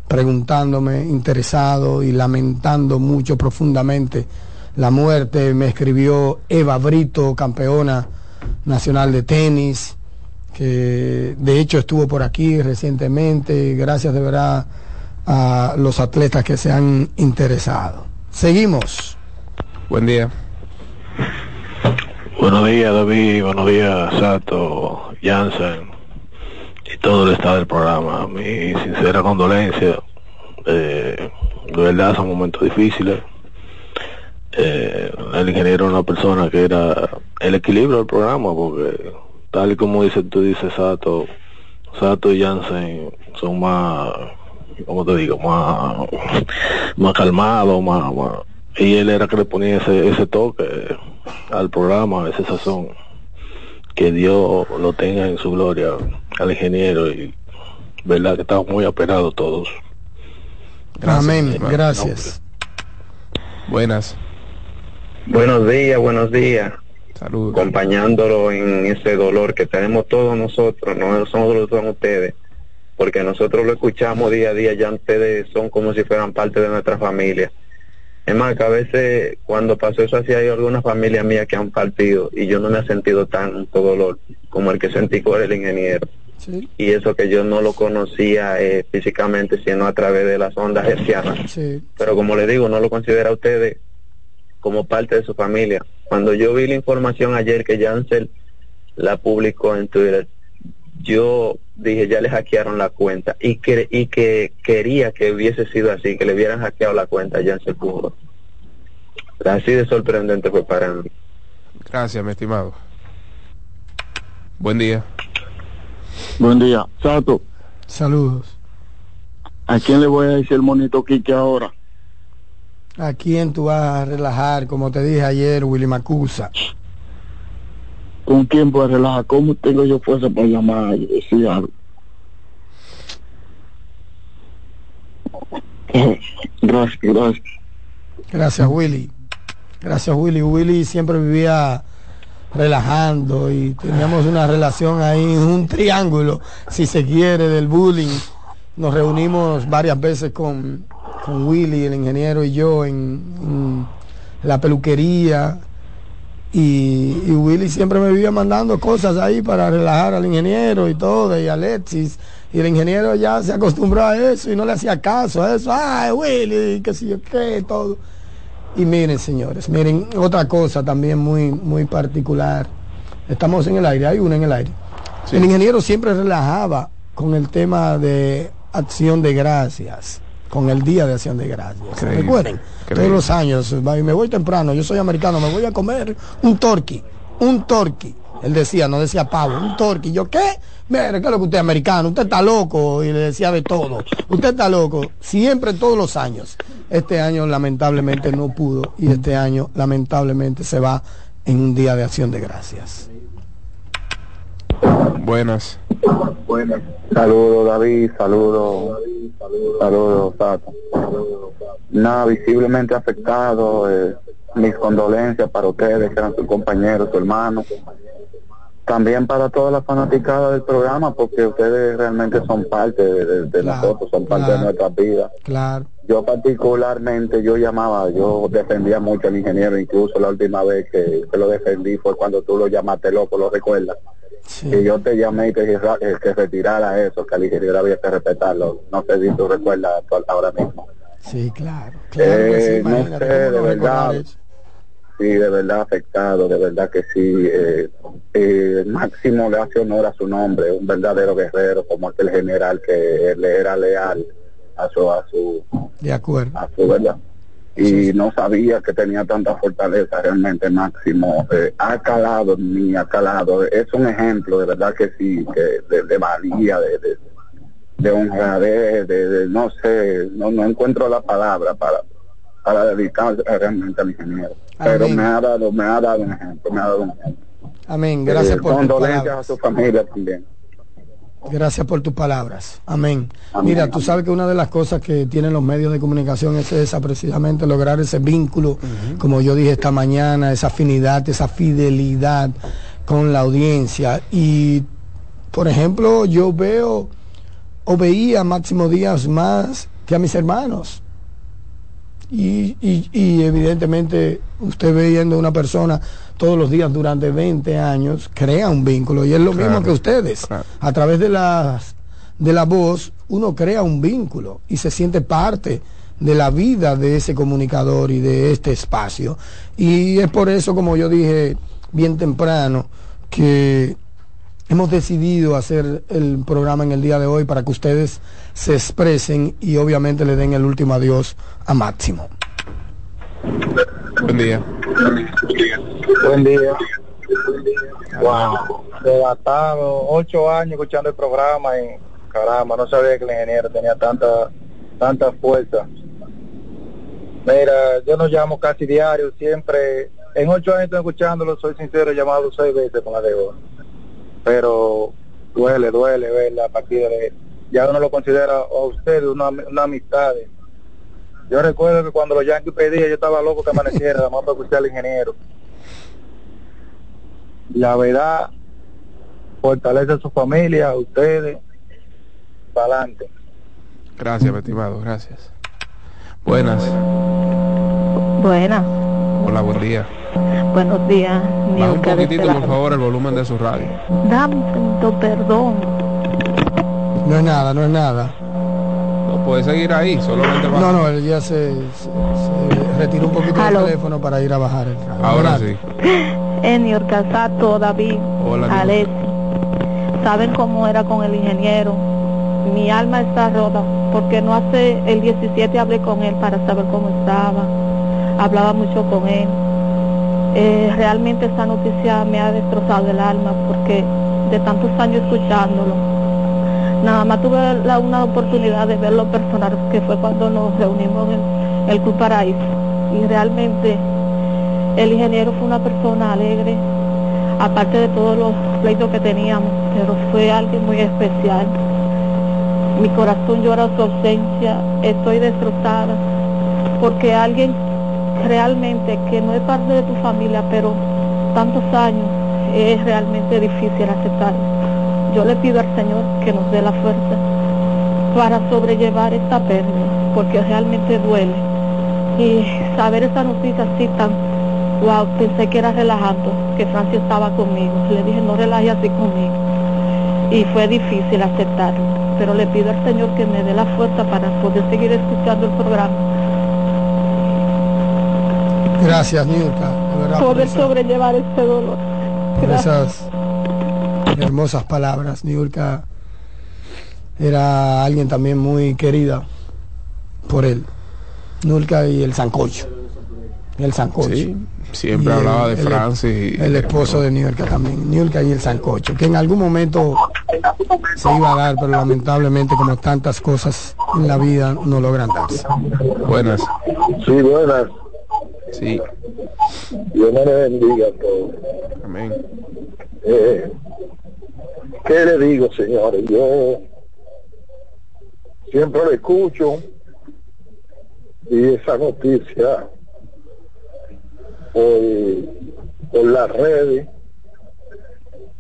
preguntándome, interesado y lamentando mucho profundamente la muerte. Me escribió Eva Brito, campeona nacional de tenis, que de hecho estuvo por aquí recientemente. Gracias de verdad a los atletas que se han interesado. Seguimos. Buen día. Buenos días, David. Buenos días, Sato, Jansen todo el estado del programa. Mi sincera condolencia. Eh, de verdad son momentos difíciles. Eh, el ingeniero era una persona que era el equilibrio del programa, porque tal y como dices tú dices Sato, Sato y Jansen son más, ¿cómo te digo? Más, más calmados, más, más- y él era que le ponía ese, ese toque al programa, ese sazón. Que Dios lo tenga en su gloria al ingeniero y verdad que estamos muy aperados todos. Amén, hermano. gracias. Buenas. Buenos días, buenos días. Saludos. Acompañándolo en ese dolor que tenemos todos nosotros, no solo son ustedes, porque nosotros lo escuchamos día a día, ya ustedes son como si fueran parte de nuestra familia. Es más, que a veces cuando pasó eso así hay algunas familias mías que han partido y yo no me he sentido tanto dolor como el que sentí con el ingeniero. Sí. Y eso que yo no lo conocía eh, físicamente, sino a través de las ondas hercianas. Sí. Pero como le digo, no lo considera a ustedes como parte de su familia. Cuando yo vi la información ayer que Jansel la publicó en Twitter, yo dije, ya le hackearon la cuenta y que, y que quería que hubiese sido así, que le hubieran hackeado la cuenta a Jansel Puro. Así de sorprendente fue para mí. Gracias, mi estimado. Buen día. Buen día. Sato, Saludos. ¿a quién le voy a decir el monito Quique ahora? ¿A quién tú vas a relajar? Como te dije ayer, Willy Macusa. ¿Con quién voy a relajar? ¿Cómo tengo yo fuerza para llamar y algo? Gracias, gracias. Gracias, Willy. Gracias, Willy. Willy siempre vivía relajando y teníamos una relación ahí, un triángulo, si se quiere, del bullying. Nos reunimos varias veces con, con Willy, el ingeniero, y yo en la peluquería. Y, y Willy siempre me vivía mandando cosas ahí para relajar al ingeniero y todo, y Alexis. Y el ingeniero ya se acostumbró a eso y no le hacía caso a eso. Ay, Willy, qué sé yo qué, todo. Y miren, señores, miren, otra cosa también muy, muy particular. Estamos en el aire, hay una en el aire. El ingeniero siempre relajaba con el tema de acción de gracias, con el día de acción de gracias. Increíble, Recuerden, increíble. todos los años, me voy temprano, yo soy americano, me voy a comer un torqui, un torqui. Él decía, no decía pavo, un torqui. Yo, ¿qué? Mire, ¿qué es lo que usted es americano? Usted está loco. Y le decía de todo. Usted está loco. Siempre, todos los años. Este año, lamentablemente, no pudo. Y este año, lamentablemente, se va en un día de acción de gracias. Buenas. Buenas. Saludos, David. Saludos. Saludos. Nada, visiblemente afectado. eh, mis condolencias para ustedes, que eran sus compañeros, su hermano. También para toda la fanaticada del programa, porque ustedes realmente son parte de, de- de nosotros, son parte de claro. nuestras vidas. Claro. Yo particularmente, yo llamaba, yo defendía mucho al ingeniero, incluso la última vez que, que lo defendí fue cuando tú lo llamaste loco, ¿lo recuerdas? Que yo te llamé y te dije eh, que retirara eso, que al ingeniero había que respetarlo. No sé si tú recuerdas ahora mismo. Sí, claro. Claro que sí, Eh, no sé, ¿cómo de verdad. Sí, de verdad afectado, de verdad que sí. Eh, eh, Máximo le hace honor a su nombre, un verdadero guerrero como aquel general que le era leal a su, a su, De acuerdo. a su verdad. Y no sabía que tenía tanta fortaleza realmente Máximo. Eh, ha calado en mí, ha calado. Es un ejemplo, de verdad que sí, que de, de valía, de, de, de honradez, de, de- no sé, no, no encuentro la palabra para, para dedicar realmente al ingeniero. Pero me ha dado, me ha dado un ejemplo, me ha dado un ejemplo. Amén. Gracias Eh, por condolencias a su familia también. Gracias por tus palabras. Amén. Amén, Mira, tú sabes que una de las cosas que tienen los medios de comunicación es esa, precisamente lograr ese vínculo, como yo dije esta mañana, esa afinidad, esa fidelidad con la audiencia. Y, por ejemplo, yo veo o veía a Máximo Díaz más que a mis hermanos. Y, y- y evidentemente usted viendo una persona todos los días durante 20 años, crea un vínculo. Y es lo mismo que ustedes. A través de, las, de la voz, uno crea un vínculo y se siente parte de la vida de ese comunicador y de este espacio. Y es por eso, como yo dije bien temprano, que hemos decidido hacer el programa en el día de hoy para que ustedes se expresen y obviamente le den el último adiós a Máximo. Buen día. Buen día. Wow, debatado, ocho años escuchando el programa y caramba, no sabía que el ingeniero tenía tanta, tanta fuerza. Mira, yo nos llamo casi diario, siempre, en ocho años estoy escuchándolo, soy sincero, he llamado seis veces con la de hoy. Pero duele, duele ver la partida de ya uno lo considera a usted una, una amistad. Yo recuerdo que cuando los Yankees pedían, yo estaba loco que amaneciera, además para escuchar al ingeniero. La verdad, fortalece a su familia, a ustedes, para adelante. Gracias, mi estimado, gracias. Buenas. Buenas, Hola, buen día. buenos días. Baja un poquitito, por favor, el volumen de su radio. Dame perdón. No es nada, no es nada. No puede seguir ahí, solamente baja. No, no, él ya se, se- se retiró un poquito Aló. del teléfono para ir a bajar el radio. Ahora Adelante. sí. Enior Casato, David, Hola. Alessi. ¿Saben cómo era con el ingeniero? Mi alma está rota porque no hace el 17 hablé con él para saber cómo estaba. Hablaba mucho con él. Eh, realmente esta noticia me ha destrozado el alma porque de tantos años escuchándolo, nada más tuve la, una oportunidad de verlo personal que fue cuando nos reunimos en el Club Paraíso y realmente el ingeniero fue una persona alegre, aparte de todos los pleitos que teníamos, pero fue alguien muy especial. Mi corazón llora su ausencia, estoy destrozada, porque alguien realmente que no es parte de tu familia, pero tantos años, es realmente difícil aceptar. Yo le pido al Señor que nos dé la fuerza para sobrellevar esta pérdida, porque realmente duele. Y saber esa noticia así tan, wow, pensé que era relajando, que Francia estaba conmigo. Le dije, no relaje así conmigo. Y fue difícil aceptarlo, pero le pido al Señor que me dé la fuerza para poder seguir escuchando el programa, Gracias, Nilka, poder esa- sobrellevar este dolor. por Gracias. esas hermosas palabras. Niurka era alguien también muy querida por él. Nulka y el Sancocho. El Sancocho. Sí, siempre Y hablaba el- de el- Francia y El esposo de Niurka también. Niurka y el Sancocho. Que en algún momento se iba a dar, pero lamentablemente como tantas cosas en la vida no logran darse. Buenas. Sí, buenas. Sí. Dios me le bendiga a todos. Amén. Eh, ¿Qué le digo, señores? Yo siempre lo escucho y esa noticia por, por las redes,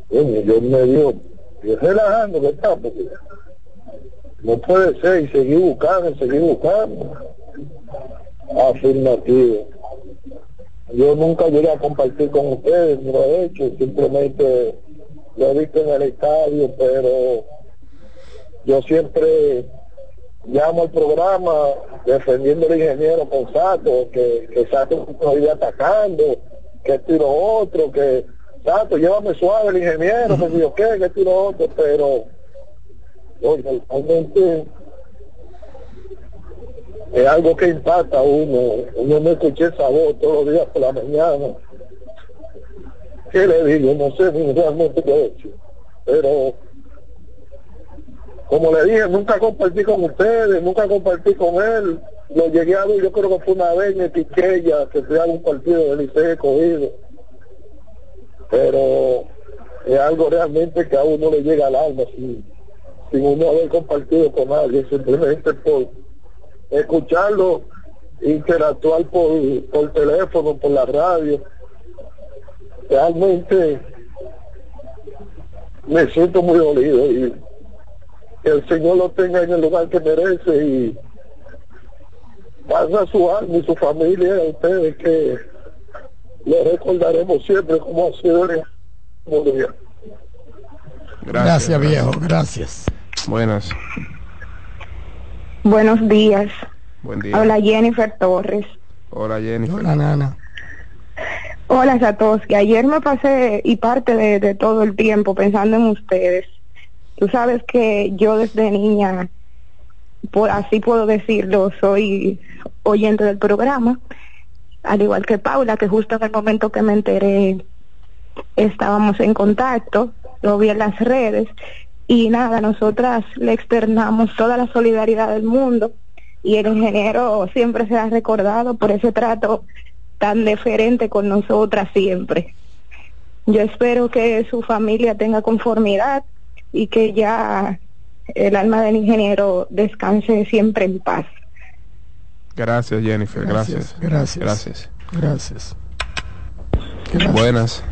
coño, yo me digo, yo relajando que está, porque no puede ser y seguir buscando, seguir buscando. Afirmativo. Yo nunca llegué a compartir con ustedes, no lo he hecho, simplemente lo he visto en el estadio, pero yo siempre llamo al programa defendiendo al ingeniero con Sato, que, que Sato nos iba atacando, que lo otro, que Sato, llévame suave el ingeniero, que si yo qué, que lo otro, pero oye, realmente es algo que impacta a uno. Uno no escuché esa voz todos los días por la mañana. ¿Qué le digo? No sé ni realmente qué he hecho. Pero, como le dije, nunca compartí con ustedes, nunca compartí con él. Lo llegué a ver, yo creo que fue una vez en Quiqueya, que fue a un partido de Liceo cogido. Pero es algo realmente que a uno le llega al alma sin, sin uno haber compartido con alguien, simplemente por escucharlo, interactuar por, por teléfono, por la radio. Realmente me siento muy dolido y que el Señor lo tenga en el lugar que merece y pasa su alma y su familia a ustedes que lo recordaremos siempre como ha sido el día. Gracias, viejo, gracias. Buenas. Buenos días. Buen día. Habla Jennifer Torres. Hola, Jenny. Hola, Nana. Hola, Satoshi. Ayer me pasé y parte de, de todo el tiempo pensando en ustedes. Tú sabes que yo desde niña, pues, así puedo decirlo, soy oyente del programa, al igual que Paula, que justo en el momento que me enteré estábamos en contacto, lo vi en las redes y nada, nosotras le externamos toda la solidaridad del mundo y el ingeniero siempre se ha recordado por ese trato tan deferente con nosotras siempre. Yo espero que su familia tenga conformidad y que ya el alma del ingeniero descanse siempre en paz. Gracias, Jennifer. Gracias. Gracias. Gracias. Gracias. Buenas.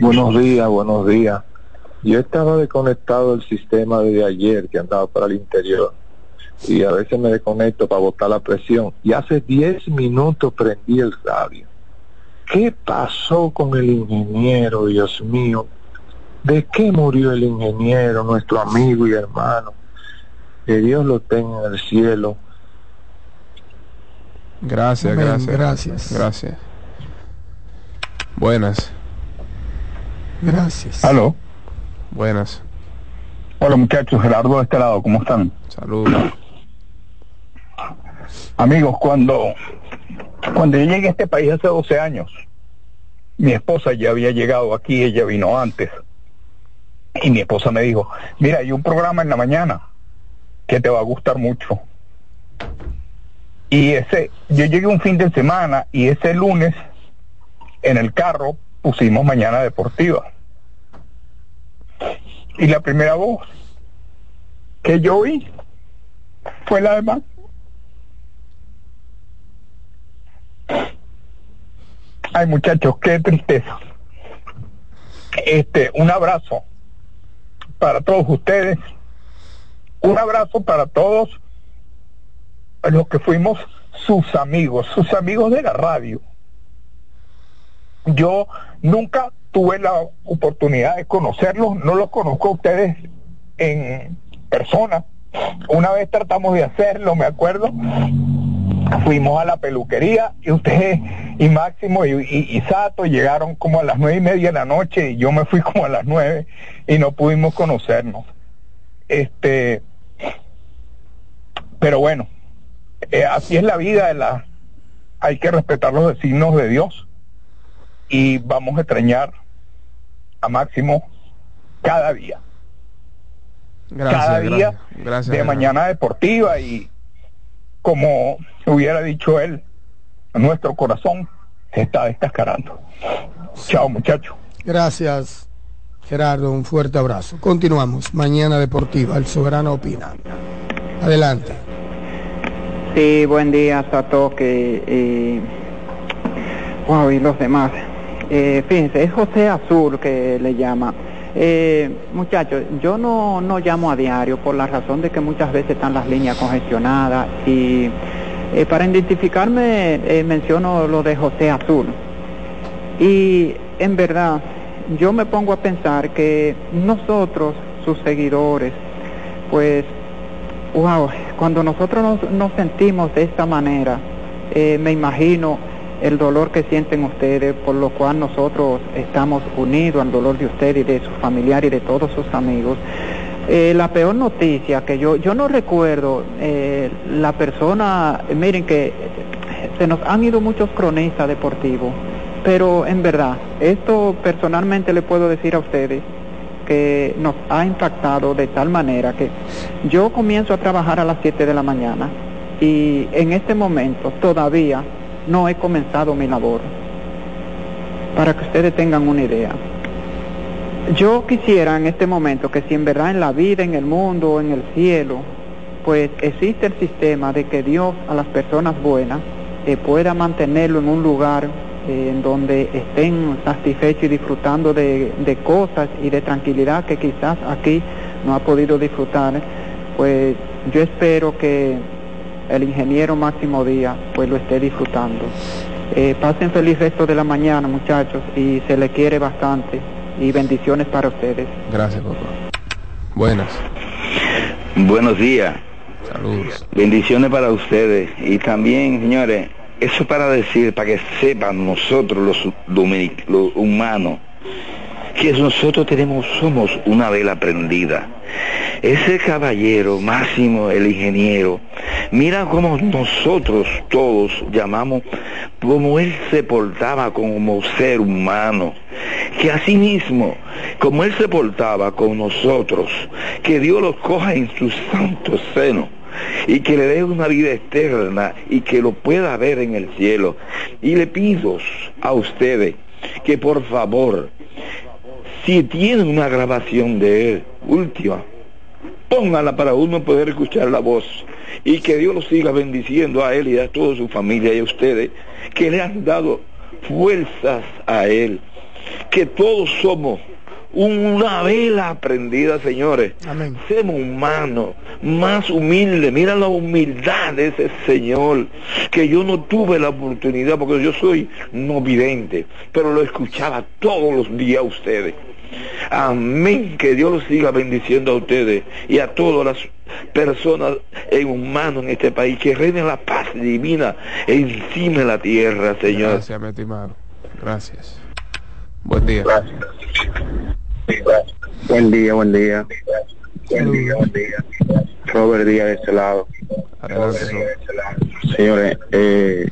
Buenos días, buenos días. Yo estaba desconectado del sistema desde ayer que andaba para el interior y a veces me desconecto para botar la presión y hace 10 minutos prendí el radio. ¿Qué pasó con el ingeniero, Dios mío? ¿De qué murió el ingeniero, nuestro amigo y hermano? Que Dios lo tenga en el cielo. Gracias, Amén, gracias. gracias. Gracias. Buenas. Gracias. Aló. Buenas. Hola muchachos, Gerardo de este lado, ¿cómo están? Saludos. Amigos, cuando, cuando yo llegué a este país hace 12 años, mi esposa ya había llegado aquí, ella vino antes. Y mi esposa me dijo, mira, hay un programa en la mañana que te va a gustar mucho. Y ese, yo llegué un fin de semana y ese lunes en el carro pusimos Mañana Deportiva. Y la primera voz que yo oí fue la de Max. Ay muchachos, qué tristeza. Este, un abrazo para todos ustedes. Un abrazo para todos los que fuimos sus amigos, sus amigos de la radio. Yo nunca tuve la oportunidad de conocerlos, no los conozco a ustedes en persona. Una vez tratamos de hacerlo, me acuerdo. Fuimos a la peluquería y ustedes y Máximo y, y- y Sato llegaron como a las nueve y media de la noche y yo me fui como a las nueve y no pudimos conocernos. Este, pero bueno, eh, así es la vida de la, hay que respetar los designios de Dios y vamos a extrañar a Máximo cada día. Gracias. cada día gracias. Gracias, de mañana deportiva y como hubiera dicho él, nuestro corazón se está descascarando. Chao muchachos. Gracias, Gerardo. Un fuerte abrazo. Continuamos. Mañana Deportiva. El Soberano opina. Adelante. Sí, buen día, Satoque. Eh, wow, y los demás. Eh, fíjense, es José Azul que le llama. Eh, muchachos, yo no, no llamo a diario por la razón de que muchas veces están las líneas congestionadas y eh, para identificarme eh, menciono lo de José Azul. Y en verdad, yo me pongo a pensar que nosotros, sus seguidores, pues Wow, cuando nosotros nos, nos sentimos de esta manera, eh, me imagino el dolor que sienten ustedes, por lo cual nosotros estamos unidos al dolor de ustedes y de sus familiares y de todos sus amigos. Eh, la peor noticia que yo, yo no recuerdo, eh, la persona, miren que se nos han ido muchos cronistas deportivos, pero en verdad, esto personalmente le puedo decir a ustedes, que nos ha impactado de tal manera que yo comienzo a trabajar a las 7 de la mañana y en este momento todavía no he comenzado mi labor. Para que ustedes tengan una idea. Yo quisiera en este momento que si en verdad en la vida, en el mundo, en el cielo, pues existe el sistema de que Dios a las personas buenas eh, pueda mantenerlo en un lugar eh, en donde estén satisfechos y disfrutando de, de cosas y de tranquilidad que quizás aquí no ha podido disfrutar, pues yo espero que el ingeniero Máximo Díaz pues lo esté disfrutando. Eh, pasen feliz resto de la mañana muchachos y se le quiere bastante y bendiciones para ustedes. Gracias, papá. Buenas. Buenos días. Saludos. Bendiciones para ustedes. Y también, señores, eso para decir, para que sepan nosotros los, dominic- los humanos, que nosotros tenemos, somos una vela prendida. Ese caballero, Máximo, el ingeniero, mira cómo nosotros todos llamamos, como él se portaba como ser humano, que así mismo, como él se portaba con nosotros, que Dios los coja en sus santos senos y que le dé una vida eterna y que lo pueda ver en el cielo. Y le pido a ustedes que por favor, si tienen una grabación de él, última, póngala para uno poder escuchar la voz y que Dios lo siga bendiciendo a él y a toda su familia y a ustedes que le han dado fuerzas a él, que todos somos una vela prendida, señores. Amén. Seamos humanos, más humildes. Mira la humildad de ese Señor, que yo no tuve la oportunidad, porque yo soy no vidente, pero lo escuchaba todos los días a ustedes. Amén, que Dios los siga bendiciendo a ustedes y a todas las personas en humanos en este país, que reine la paz divina encima de la tierra, Señor. Gracias, mi estimado. Gracias. Buen día. Buen día, buen día. Buen día, buen día. Robert Díaz de este lado. Señores, eh,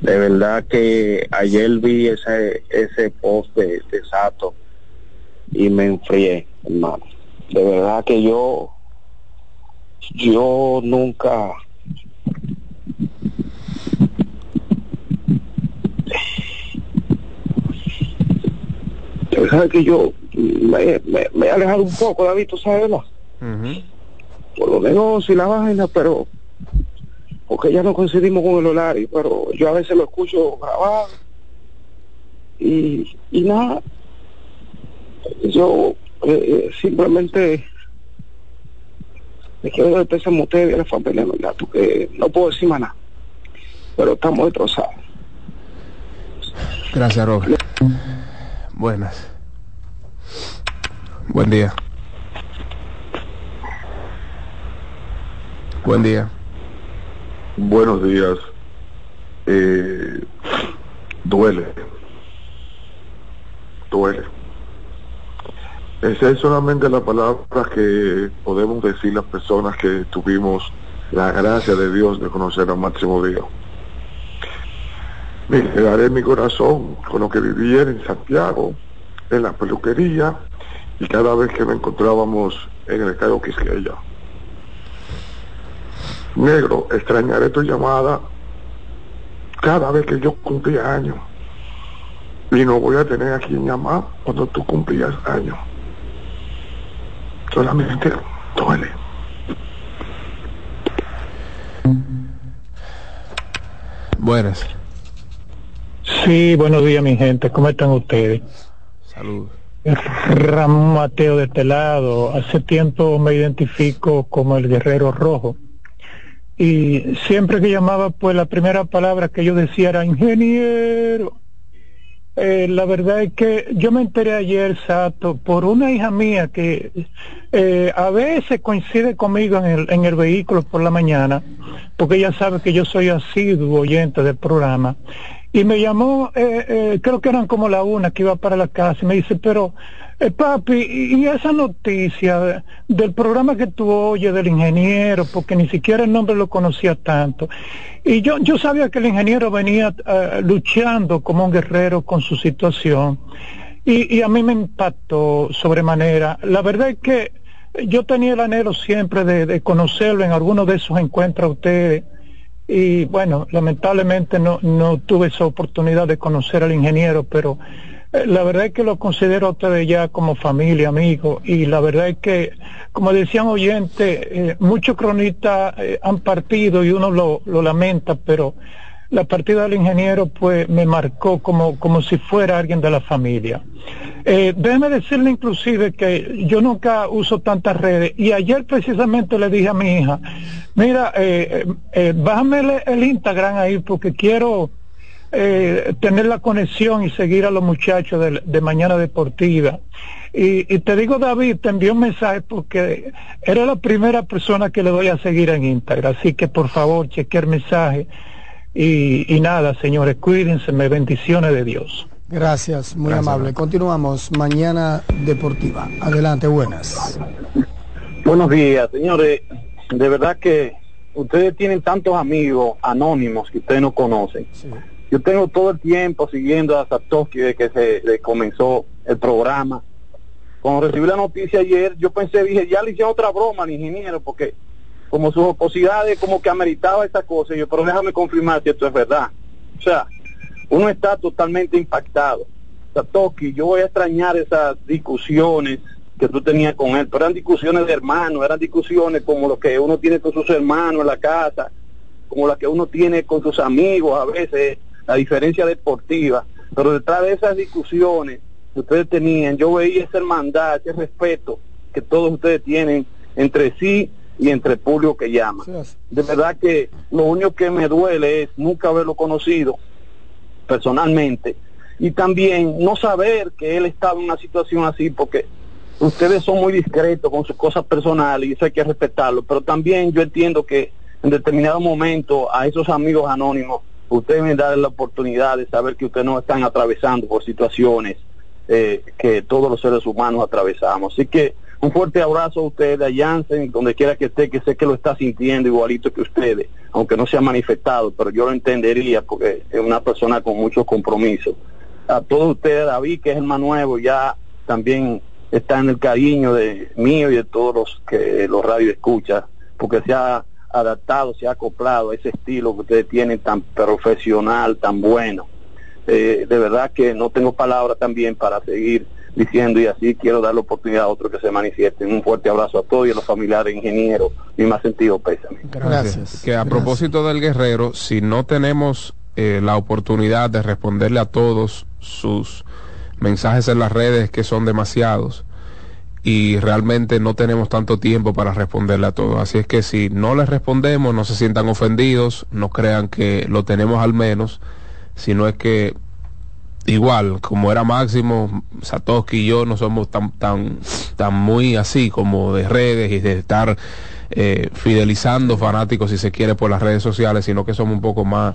de verdad que ayer vi ese ese post de, de Sato y me enfrié, hermano. De verdad que yo yo nunca verdad que yo me, me, me he alejado un poco, David, tú sabes, ¿no? por los negocios y la vaina, pero porque ya no coincidimos con el horario, pero yo a veces lo escucho grabado y, y nada, yo eh, eh, simplemente me quiero despedirme a ustedes y a la familia, ¿verdad? Porque no puedo decir más nada, pero estamos destrozados. Gracias, Robert. Buenas. Buen día. Buen día. Buenos días. Eh, duele. Duele. Esa es solamente la palabra que podemos decir las personas que tuvimos la gracia de Dios de conocer al máximo Dios. Me quedaré mi corazón con lo que vivía en Santiago, en la peluquería y cada vez que nos encontrábamos en el estadio Quisqueya. Negro, extrañaré tu llamada cada vez que yo cumplía años. Y no voy a tener a quien llamar cuando tú cumplías años. Solamente duele. Buenas. Sí, buenos días mi gente, ¿cómo están ustedes? Salud. Ramón Mateo de este lado, hace tiempo me identifico como el guerrero rojo y siempre que llamaba pues la primera palabra que yo decía era ingeniero. Eh, la verdad es que yo me enteré ayer, Sato, por una hija mía que eh, a veces coincide conmigo en el, en el vehículo por la mañana, porque ella sabe que yo soy asiduo oyente del programa, y me llamó, eh, eh, creo que eran como la una que iba para la casa, y me dice, pero eh, papi, y, esa noticia de- del programa que tú oyes del ingeniero, porque ni siquiera el nombre lo conocía tanto. Y yo, yo sabía que el ingeniero venía eh, luchando como un guerrero con su situación. Y, y a mí me impactó sobremanera. La verdad es que yo tenía el anhelo siempre de, de conocerlo en alguno de esos encuentros a ustedes. Y bueno, lamentablemente no, no tuve esa oportunidad de conocer al ingeniero, pero eh, la verdad es que lo considero a ustedes ya como familia, amigo, y la verdad es que, como decían oyentes, eh, muchos cronistas eh, han partido y uno lo, lo lamenta, pero la partida del ingeniero pues me marcó como, como si fuera alguien de la familia. Eh, déjeme decirle inclusive que yo nunca uso tantas redes y ayer precisamente le dije a mi hija, mira, eh, eh, eh, bájame el, Instagram ahí porque quiero eh, tener la conexión y seguir a los muchachos de, Mañana Deportiva. Y, y te digo, David, te envió un mensaje porque era la primera persona que le voy a seguir en Instagram, así que por favor cheque el mensaje. Y, y nada, señores, cuídense, me bendiciones de Dios. Gracias, muy Gracias, amable. Continuamos. Mañana Deportiva. Adelante, buenas. Buenos días, señores. De verdad que ustedes tienen tantos amigos anónimos que ustedes no conocen. Yo tengo todo el tiempo siguiendo a Satoshi desde que se le comenzó el programa. Cuando recibí la noticia ayer, yo pensé, dije, ya le hicieron otra broma al ingeniero, porque como sus oposidades como que ameritaba esa cosa. Y yo, pero déjame confirmar si esto es verdad. O sea, uno está totalmente impactado. Satoshi, yo voy a extrañar esas discusiones que tú tenías con él, pero eran discusiones de hermanos, eran discusiones como lo que uno tiene con sus hermanos en la casa, como las que uno tiene con sus amigos a veces, la diferencia deportiva, pero detrás de esas discusiones que ustedes tenían, yo veía esa hermandad, ese respeto que todos ustedes tienen entre sí y entre el público que llama. De verdad que lo único que me duele es nunca haberlo conocido personalmente y también no saber que él estaba en una situación así porque ustedes son muy discretos con sus cosas personales y eso hay que respetarlo, pero también yo entiendo que en determinado momento a esos amigos anónimos ustedes me dan la oportunidad de saber que ustedes no están atravesando por situaciones eh, que todos los seres humanos atravesamos. Así que un fuerte abrazo a ustedes, a Jansen, donde quiera que esté, que sé que lo está sintiendo igualito que ustedes, aunque no se ha manifestado, pero yo lo entendería porque es una persona con muchos compromisos. A todos ustedes, David, que es el más nuevo, ya también está en el cariño de mío y de todos los que los radio escuchan, porque se ha adaptado, se ha acoplado a ese estilo que ustedes tienen tan profesional, tan bueno. Eh, de verdad que no tengo palabras también para seguir diciendo y así quiero dar la oportunidad a otros que se manifiesten. Un fuerte abrazo a todos y a los familiares ingenieros. Mi más sentido pésame. Gracias. Que a propósito del guerrero, si no tenemos eh, la oportunidad de responderle a todos sus mensajes en las redes que son demasiados y realmente no tenemos tanto tiempo para responderle a todos. Así es que si no les respondemos, no se sientan ofendidos, no crean que lo tenemos al menos, sino es que igual, como era Máximo, Satoshi y yo no somos tan, tan, tan muy así como de redes y de estar eh, fidelizando fanáticos si se quiere por las redes sociales, sino que somos un poco más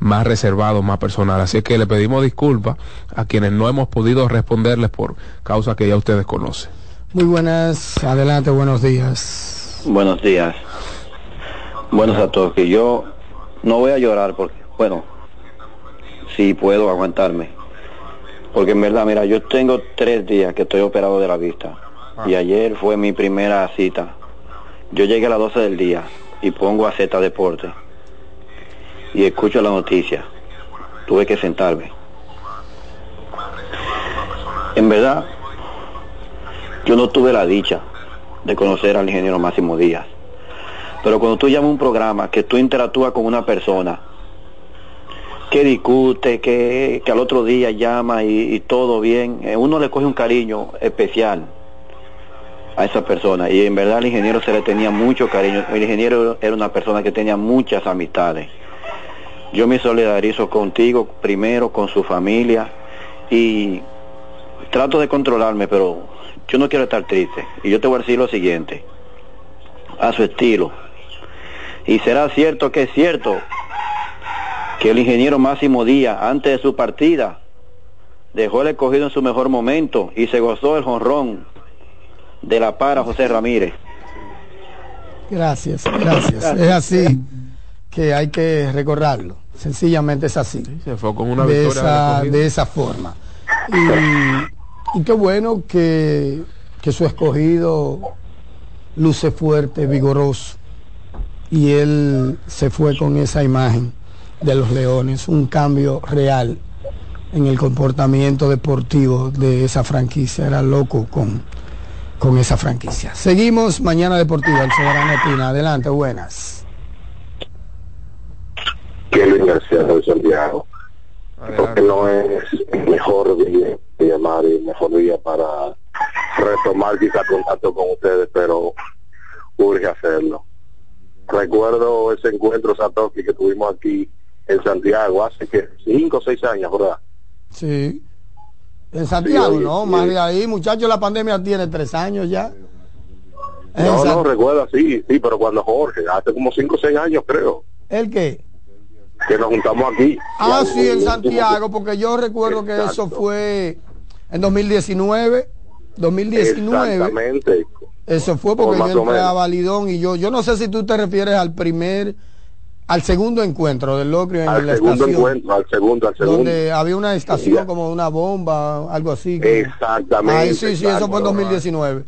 más reservados, más personales. Así es que le pedimos disculpas a quienes no hemos podido responderles por causa que ya ustedes conocen. Muy buenas, adelante, buenos días. Buenos días. Buenos a todos. Que yo no voy a llorar porque, bueno, si puedo aguantarme. Porque en verdad, mira, yo tengo tres días que estoy operado de la vista. Y ayer fue mi primera cita. Yo llegué a las 12 del día y pongo a Z Deporte. Y escucho la noticia. Tuve que sentarme. En verdad, yo no tuve la dicha de conocer al ingeniero Máximo Díaz. Pero cuando tú llamas a un programa que tú interactúas con una persona que discute, que, que al otro día llama y, todo bien, eh, uno le coge un cariño especial a esa persona. Y en verdad el ingeniero se le tenía mucho cariño. El ingeniero era una persona que tenía muchas amistades. Yo me solidarizo contigo primero, con su familia y trato de controlarme, pero yo no quiero estar triste. Y yo te voy a decir lo siguiente, a su estilo. Y será cierto que es cierto que el ingeniero Máximo Díaz, antes de su partida, dejó el escogido en su mejor momento y se gozó el jonrón de la para José Ramírez. Gracias, gracias. Es así que hay que recordarlo. Sencillamente es así. Se fue con una de victoria esa, de esa forma. Y, y qué bueno que, que su escogido luce fuerte, vigoroso. Y él se fue con esa imagen de los leones, un cambio real en el comportamiento deportivo de esa franquicia. Era loco con, con esa franquicia. Seguimos mañana deportiva, el Soberano Pina. Adelante, buenas. Kelvin García de Santiago. Porque no es el mejor día de llamar y el mejor día para retomar quizá contacto con ustedes, pero urge hacerlo. Recuerdo ese encuentro Satoshi que tuvimos aquí en Santiago hace que cinco o seis años, ¿verdad? Sí. En Santiago, Sí, ¿no? sí. Más de ahí, muchachos, la pandemia tiene tres años ya. No, no, recuerdo, sí, sí, pero cuando Jorge, hace como cinco o seis años creo. ¿El qué? que nos juntamos aquí. Ah, sí, en Santiago, porque yo recuerdo que eso fue en 2019. 2019. Exactamente. Eso fue porque yo entré a menos. Balidón y yo, yo no sé si tú te refieres al primer, al segundo encuentro del Locrio en Al la segundo estación, encuentro, al segundo, al segundo. donde había una estación como una bomba, algo así. que- Exactamente. Ay, sí, sí, eso fue en exacto. 2019.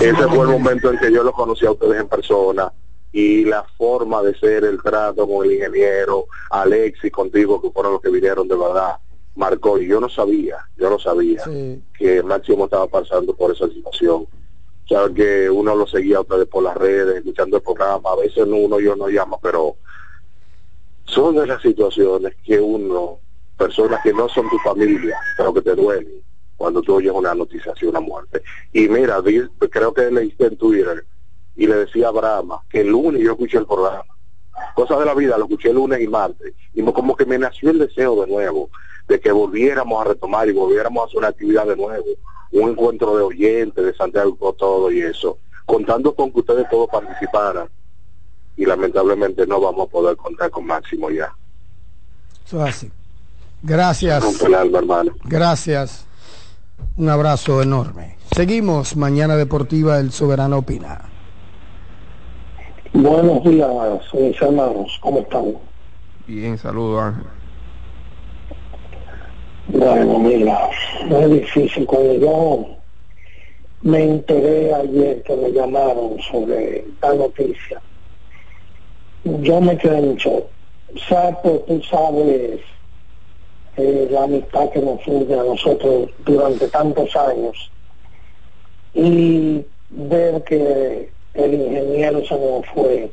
Ese fue el momento en que yo los conocí a ustedes en persona y la forma de ser, el trato con el ingeniero, Alex y contigo, que fueron los que vinieron de verdad, marcó. Y yo no sabía, yo no sabía que Máximo estaba pasando por esa situación. Sabes que uno lo seguía a ustedes por las redes, escuchando el programa, a veces uno yo no llama, pero son de las situaciones que uno, personas que no son tu familia, pero que te duelen cuando tú oyes una noticia así, una muerte. Y mira, di- creo que leíste en Twitter y le decía a Brahma que el lunes yo escuché el programa. Cosas de la vida, lo escuché el lunes y martes. Y como que me nació el deseo de nuevo, de que volviéramos a retomar y volviéramos a hacer una actividad de nuevo. Un encuentro de oyentes de Santiago con todo y eso. Contando con que ustedes todos participaran. Y lamentablemente no vamos a poder contar con Máximo ya. Eso es así. Gracias. El alma, hermano. Gracias. Un abrazo enorme. Seguimos. Mañana Deportiva, el Soberano Opina. Buenos días, mis hermanos, ¿cómo están? Bien, saludos Ángel. Bueno, mira, es difícil. Cuando yo me enteré ayer que me llamaron sobre esta noticia, yo me quedé en shock. Sapo, tú sabes eh, la amistad que nos une a nosotros durante tantos años y ver que el ingeniero se nos fue.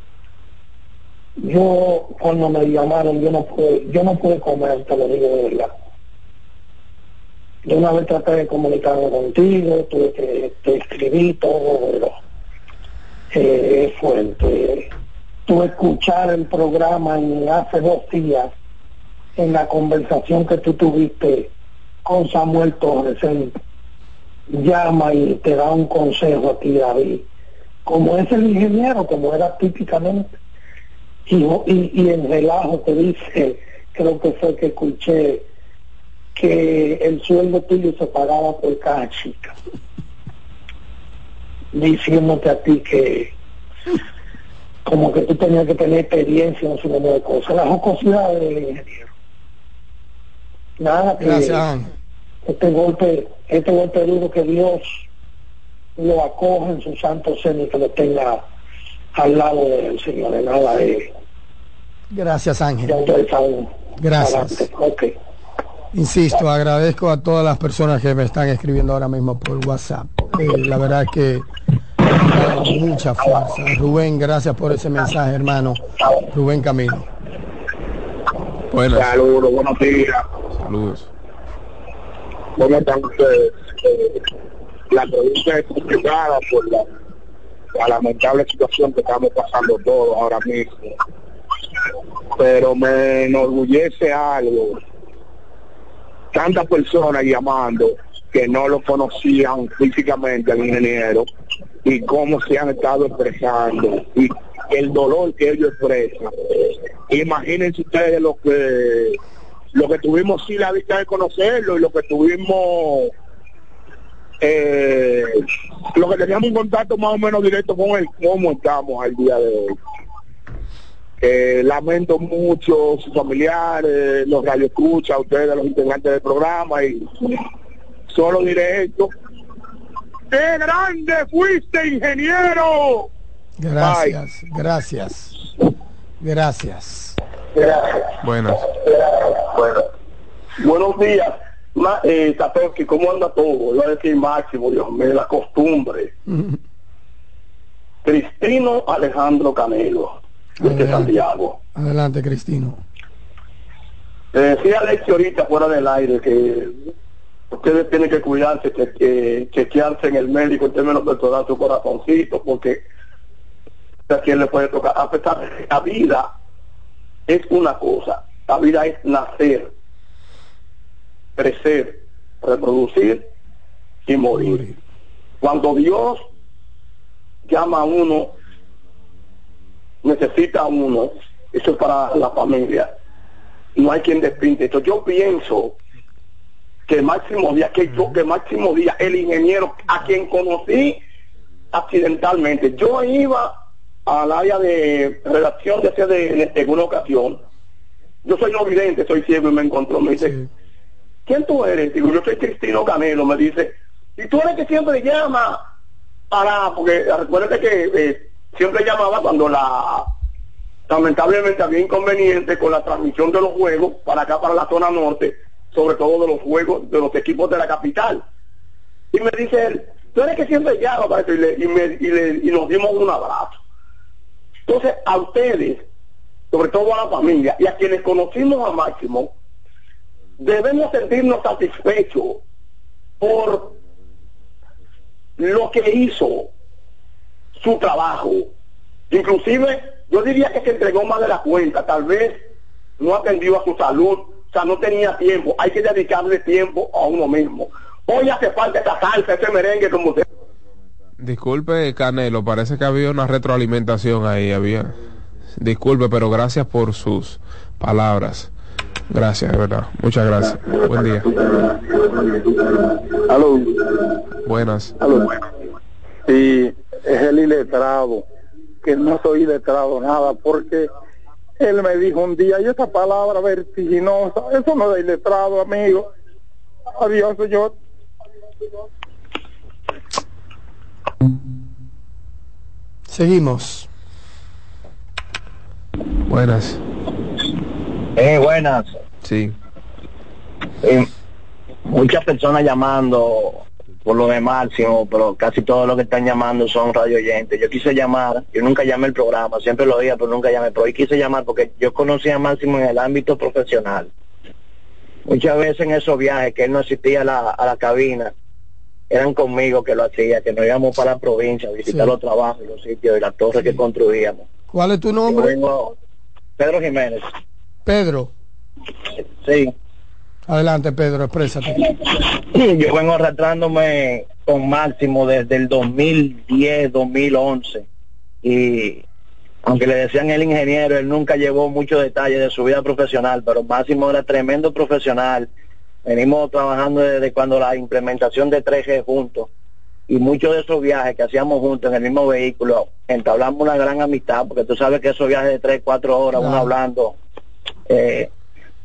Yo cuando me llamaron yo no pude, yo no pude comer, te lo digo de verdad. Yo una vez traté de comunicarme contigo, tuve que te escribí todo, pero eh, es fuerte. Tuve escuchar el programa en hace dos días en la conversación que tú tuviste con Samuel Torres. Él llama y te da un consejo a ti, David, como es el ingeniero, como era típicamente. Y, y, y en relajo te dice, creo que fue que escuché, que el sueldo tuyo se pagaba por cada chica. Diciéndote a ti que como que tú tenías que tener experiencia en su número de cosas. La jocosidad del ingeniero. Nada que Gracias, este golpe, este golpe duro que Dios lo acoge en su santo seno y que lo tenga al lado del Señor, de nada de Gracias, Ángel. ya ustedes saben. Gracias. Adelante. Insisto, agradezco a todas las personas que me están escribiendo ahora mismo por WhatsApp. Eh, la verdad es que mucha fuerza. Rubén, gracias por ese mensaje, hermano. Rubén Camino. Buenas. Saludos, buenos días. Saludos. ¿Cómo están ustedes? Eh, la pregunta es complicada por la, la lamentable situación que estamos pasando todos ahora mismo. Pero me enorgullece algo. Tantas personas llamando que no lo conocían físicamente al ingeniero y cómo se han estado expresando y el dolor que ellos expresan. Imagínense ustedes lo que lo que tuvimos sí la vista de conocerlo y lo que tuvimos eh, lo que teníamos un contacto más o menos directo con él, cómo estamos al día de hoy. Eh, lamento mucho sus familiares, los radioescuchas, ustedes, los integrantes del programa y solo diré esto. ¡Qué grande fuiste, ingeniero! Gracias, gracias. Gracias. Buenas. Bueno, buenos días. Ma, eh, Satoshi, ¿cómo anda todo? Iba a decir Máximo, Dios mío, la costumbre. Cristino Alejandro Canelo, desde Santiago. Adelante, Cristino. Decía Alexi ahorita fuera del aire que ustedes tienen que cuidarse, que, que- chequearse en el médico en términos de tocar su corazoncito, porque a quien le puede tocar. A pesar de que la vida es una cosa, la vida es nacer, crecer, reproducir y morir. Cuando Dios llama a uno, necesita uno, eso es para la familia, no hay quien despinte. Esto. Yo pienso que Máximo Díaz, que, yo, que Máximo Díaz, el ingeniero a quien conocí accidentalmente, yo iba al área de redacción de, de, en una ocasión, yo soy no vidente, soy ciego y me encontró, me dice, ¿quién tú eres? Digo, yo soy Cristino Canelo, me dice, y tú eres que siempre llama para, porque recuérdate que eh, siempre llamaba cuando la lamentablemente había inconveniente con la transmisión de los juegos para acá, para la zona norte, sobre todo de los juegos de los equipos de la capital. Y me dice él, tú eres que siempre llama para me, y, le, y nos dimos un abrazo. Entonces, a ustedes, sobre todo a la familia, y a quienes conocimos a Máximo, debemos sentirnos satisfechos por lo que hizo su trabajo. Inclusive, yo diría que se entregó más de la cuenta, tal vez no atendió a su salud, o sea, no tenía tiempo, hay que dedicarle tiempo a uno mismo. Hoy hace falta esa salsa, ese merengue como usted. Disculpe, Canelo, parece que había una retroalimentación ahí, había. Disculpe, pero gracias por sus palabras. Gracias, de verdad. Muchas gracias. Buen día. Aló. Buenas. Aló. Sí, es el iletrado, que no soy iletrado nada, porque él me dijo un día, y esa palabra vertiginosa, eso no es iletrado, amigo. Adiós, señor. Seguimos. Buenas. Eh, buenas. Sí. Eh, muchas personas llamando por lo de Máximo, pero casi todos los que están llamando son radio oyentes. Yo quise llamar, yo nunca llamé el programa, siempre lo oía, pero nunca llamé, pero hoy quise llamar porque yo conocí a Máximo en el ámbito profesional. Muchas veces en esos viajes que él no asistía a la, a la cabina, eran conmigo que lo hacía, que nos íbamos para la provincia a visitar Sí. los trabajos y los sitios y las torres que construíamos. ¿Cuál es tu nombre? vengo- Pedro Jiménez, Pedro. sí. Adelante, Pedro, exprésate. Yo vengo arrastrándome con Máximo desde el 2010, 2011. Y aunque le decían el ingeniero, él nunca llevó muchos detalles de su vida profesional, pero Máximo era tremendo profesional. Venimos trabajando desde cuando la implementación de 3G juntos. Y muchos de esos viajes que hacíamos juntos en el mismo vehículo, entablamos una gran amistad, porque tú sabes que esos viajes de 3, 4 horas, uno Claro. hablando, eh,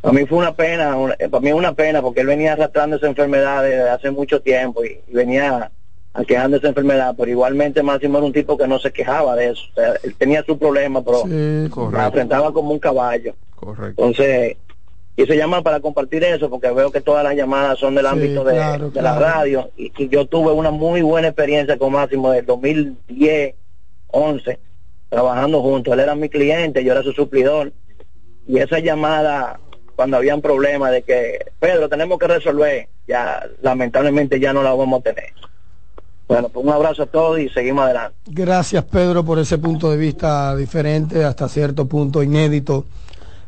a mí fue una pena, una- eh, para mí es una pena porque él venía arrastrando esa enfermedad desde hace mucho tiempo y, y venía aquejando esa enfermedad, pero igualmente Máximo era un tipo que no se quejaba de eso. O sea, él tenía su problema, pero Sí, la enfrentaba como un caballo. Correcto. Entonces, quise llamar para compartir eso porque veo que todas las llamadas son del Sí, ámbito de, claro, de la radio y, y yo tuve una muy buena experiencia con Máximo del 2010, 11, trabajando juntos. Él era mi cliente, yo era su suplidor y esa llamada cuando habían problemas de que Pedro tenemos que resolver, ya lamentablemente ya no la vamos a tener. Bueno, pues un abrazo a todos y seguimos adelante. Gracias, Pedro, por ese punto de vista diferente, hasta cierto punto inédito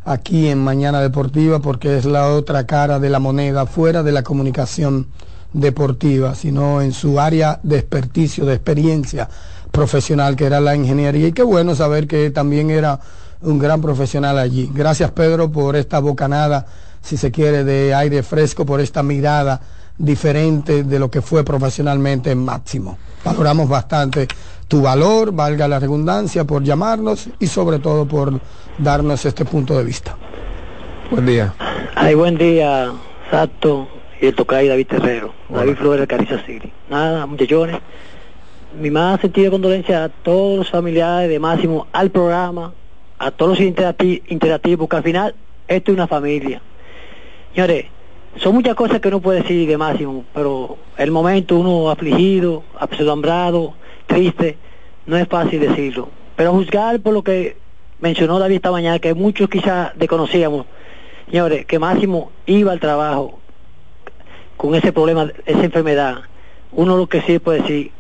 aquí en Mañana Deportiva, porque es la otra cara de la moneda, fuera de la comunicación deportiva, sino en su área de experticio, de experiencia profesional, que era la ingeniería. Y qué bueno saber que también era un gran profesional allí. Gracias, Pedro, por esta bocanada, si se quiere, de aire fresco, por esta mirada diferente de lo que fue profesionalmente en Máximo. Valoramos bastante tu valor, valga la redundancia, por llamarnos y sobre todo por darnos este punto de vista. Buen día. Ay, buen día, Sato y el tocayo David Terrero, David Flores de Caricia City. Nada, muchachones, mi más sentida condolencia a todos los familiares de Máximo, al programa, a todos los interacti- interactivos, porque al final esto es una familia. Señores, son muchas cosas que uno puede decir de Máximo, pero el momento uno afligido, apesadumbrado, triste, no es fácil decirlo. Pero juzgar por lo que mencionó David esta mañana, que muchos quizás desconocíamos, señores, que Máximo iba al trabajo con ese problema, esa enfermedad, uno lo que sí puede decir,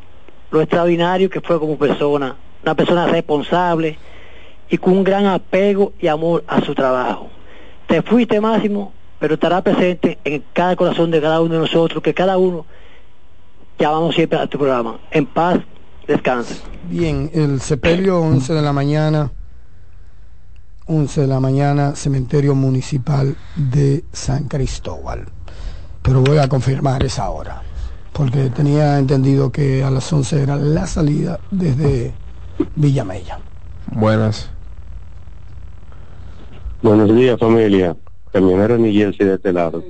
lo extraordinario que fue como persona, una persona responsable y con un gran apego y amor a su trabajo. Te fuiste Máximo, pero estará presente en cada corazón de cada uno de nosotros, que cada uno llamamos siempre a tu programa. En paz, descanse. Bien, el sepelio 11 de la mañana 11 de la mañana, cementerio municipal de San Cristóbal. Pero voy a confirmar esa hora, porque tenía entendido que a las 11 era la salida desde Villamella. Buenas. Buenos días, familia. Camionero Miguel, de este lado.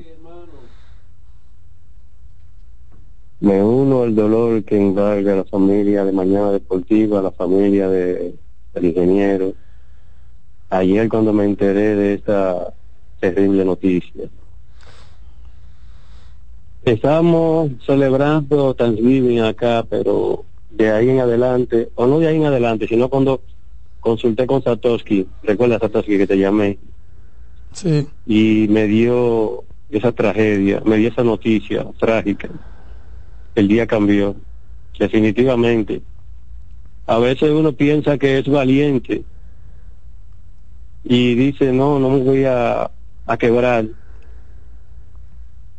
Me uno al dolor que encarga a la familia de Mañana Deportiva, a la familia de, del ingeniero. Ayer cuando me enteré de esta terrible noticia. Estamos celebrando Thanksgiving acá, pero de ahí en adelante, o no de ahí en adelante, sino cuando consulté con Satoshi, recuerda Satoshi que te llamé, sí. y me dio esa tragedia, me dio esa noticia trágica. El día cambió, definitivamente. A veces uno piensa que es valiente y dice, no, no me voy a, a quebrar.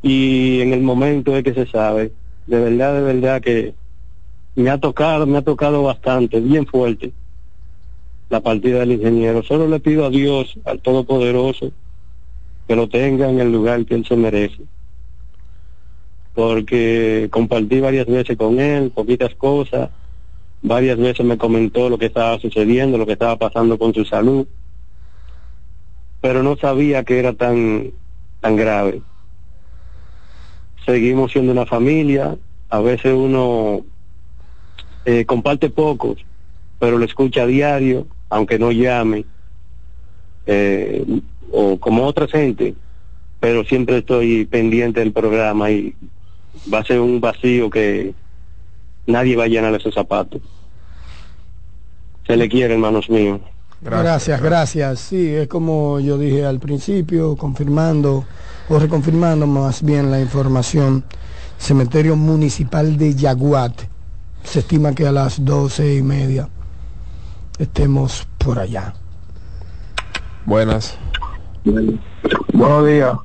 Y en el momento es que se sabe, de verdad, de verdad que me ha tocado, me ha tocado bastante, bien fuerte la partida del ingeniero. Solo le pido a Dios, al Todopoderoso, que lo tenga en el lugar que él se merece. Porque compartí varias veces con él, poquitas cosas, varias veces me comentó lo que estaba sucediendo, lo que estaba pasando con su salud, pero no sabía que era tan, tan grave. Seguimos siendo una familia, a veces uno eh, comparte pocos, pero lo escucha a diario, aunque no llame, eh, o como otra gente, pero siempre estoy pendiente del programa y va a ser un vacío que nadie va a llenar esos zapatos. Se le quiere, hermanos míos. Gracias, gracias, Sí, es como yo dije al principio, confirmando o reconfirmando más bien la información. Cementerio Municipal de Yaguat. Se estima que a las doce y media estemos por allá. Buenas. Buenos días.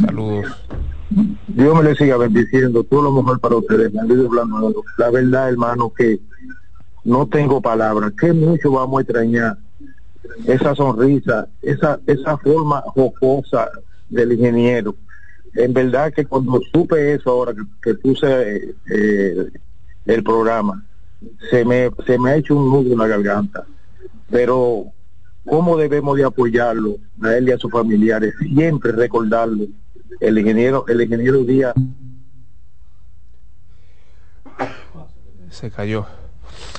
Saludos. Dios me le siga bendiciendo. Todo lo mejor para ustedes. La verdad, hermano, que no tengo palabras. Que mucho vamos a extrañar esa sonrisa, esa, esa forma jocosa del ingeniero. En verdad que cuando supe eso ahora que, puse eh, el programa, se me, se me ha hecho un nudo en la garganta. Pero, ¿cómo debemos de apoyarlo a él y a sus familiares? Siempre recordarlo. El ingeniero, el ingeniero Díaz. Se cayó.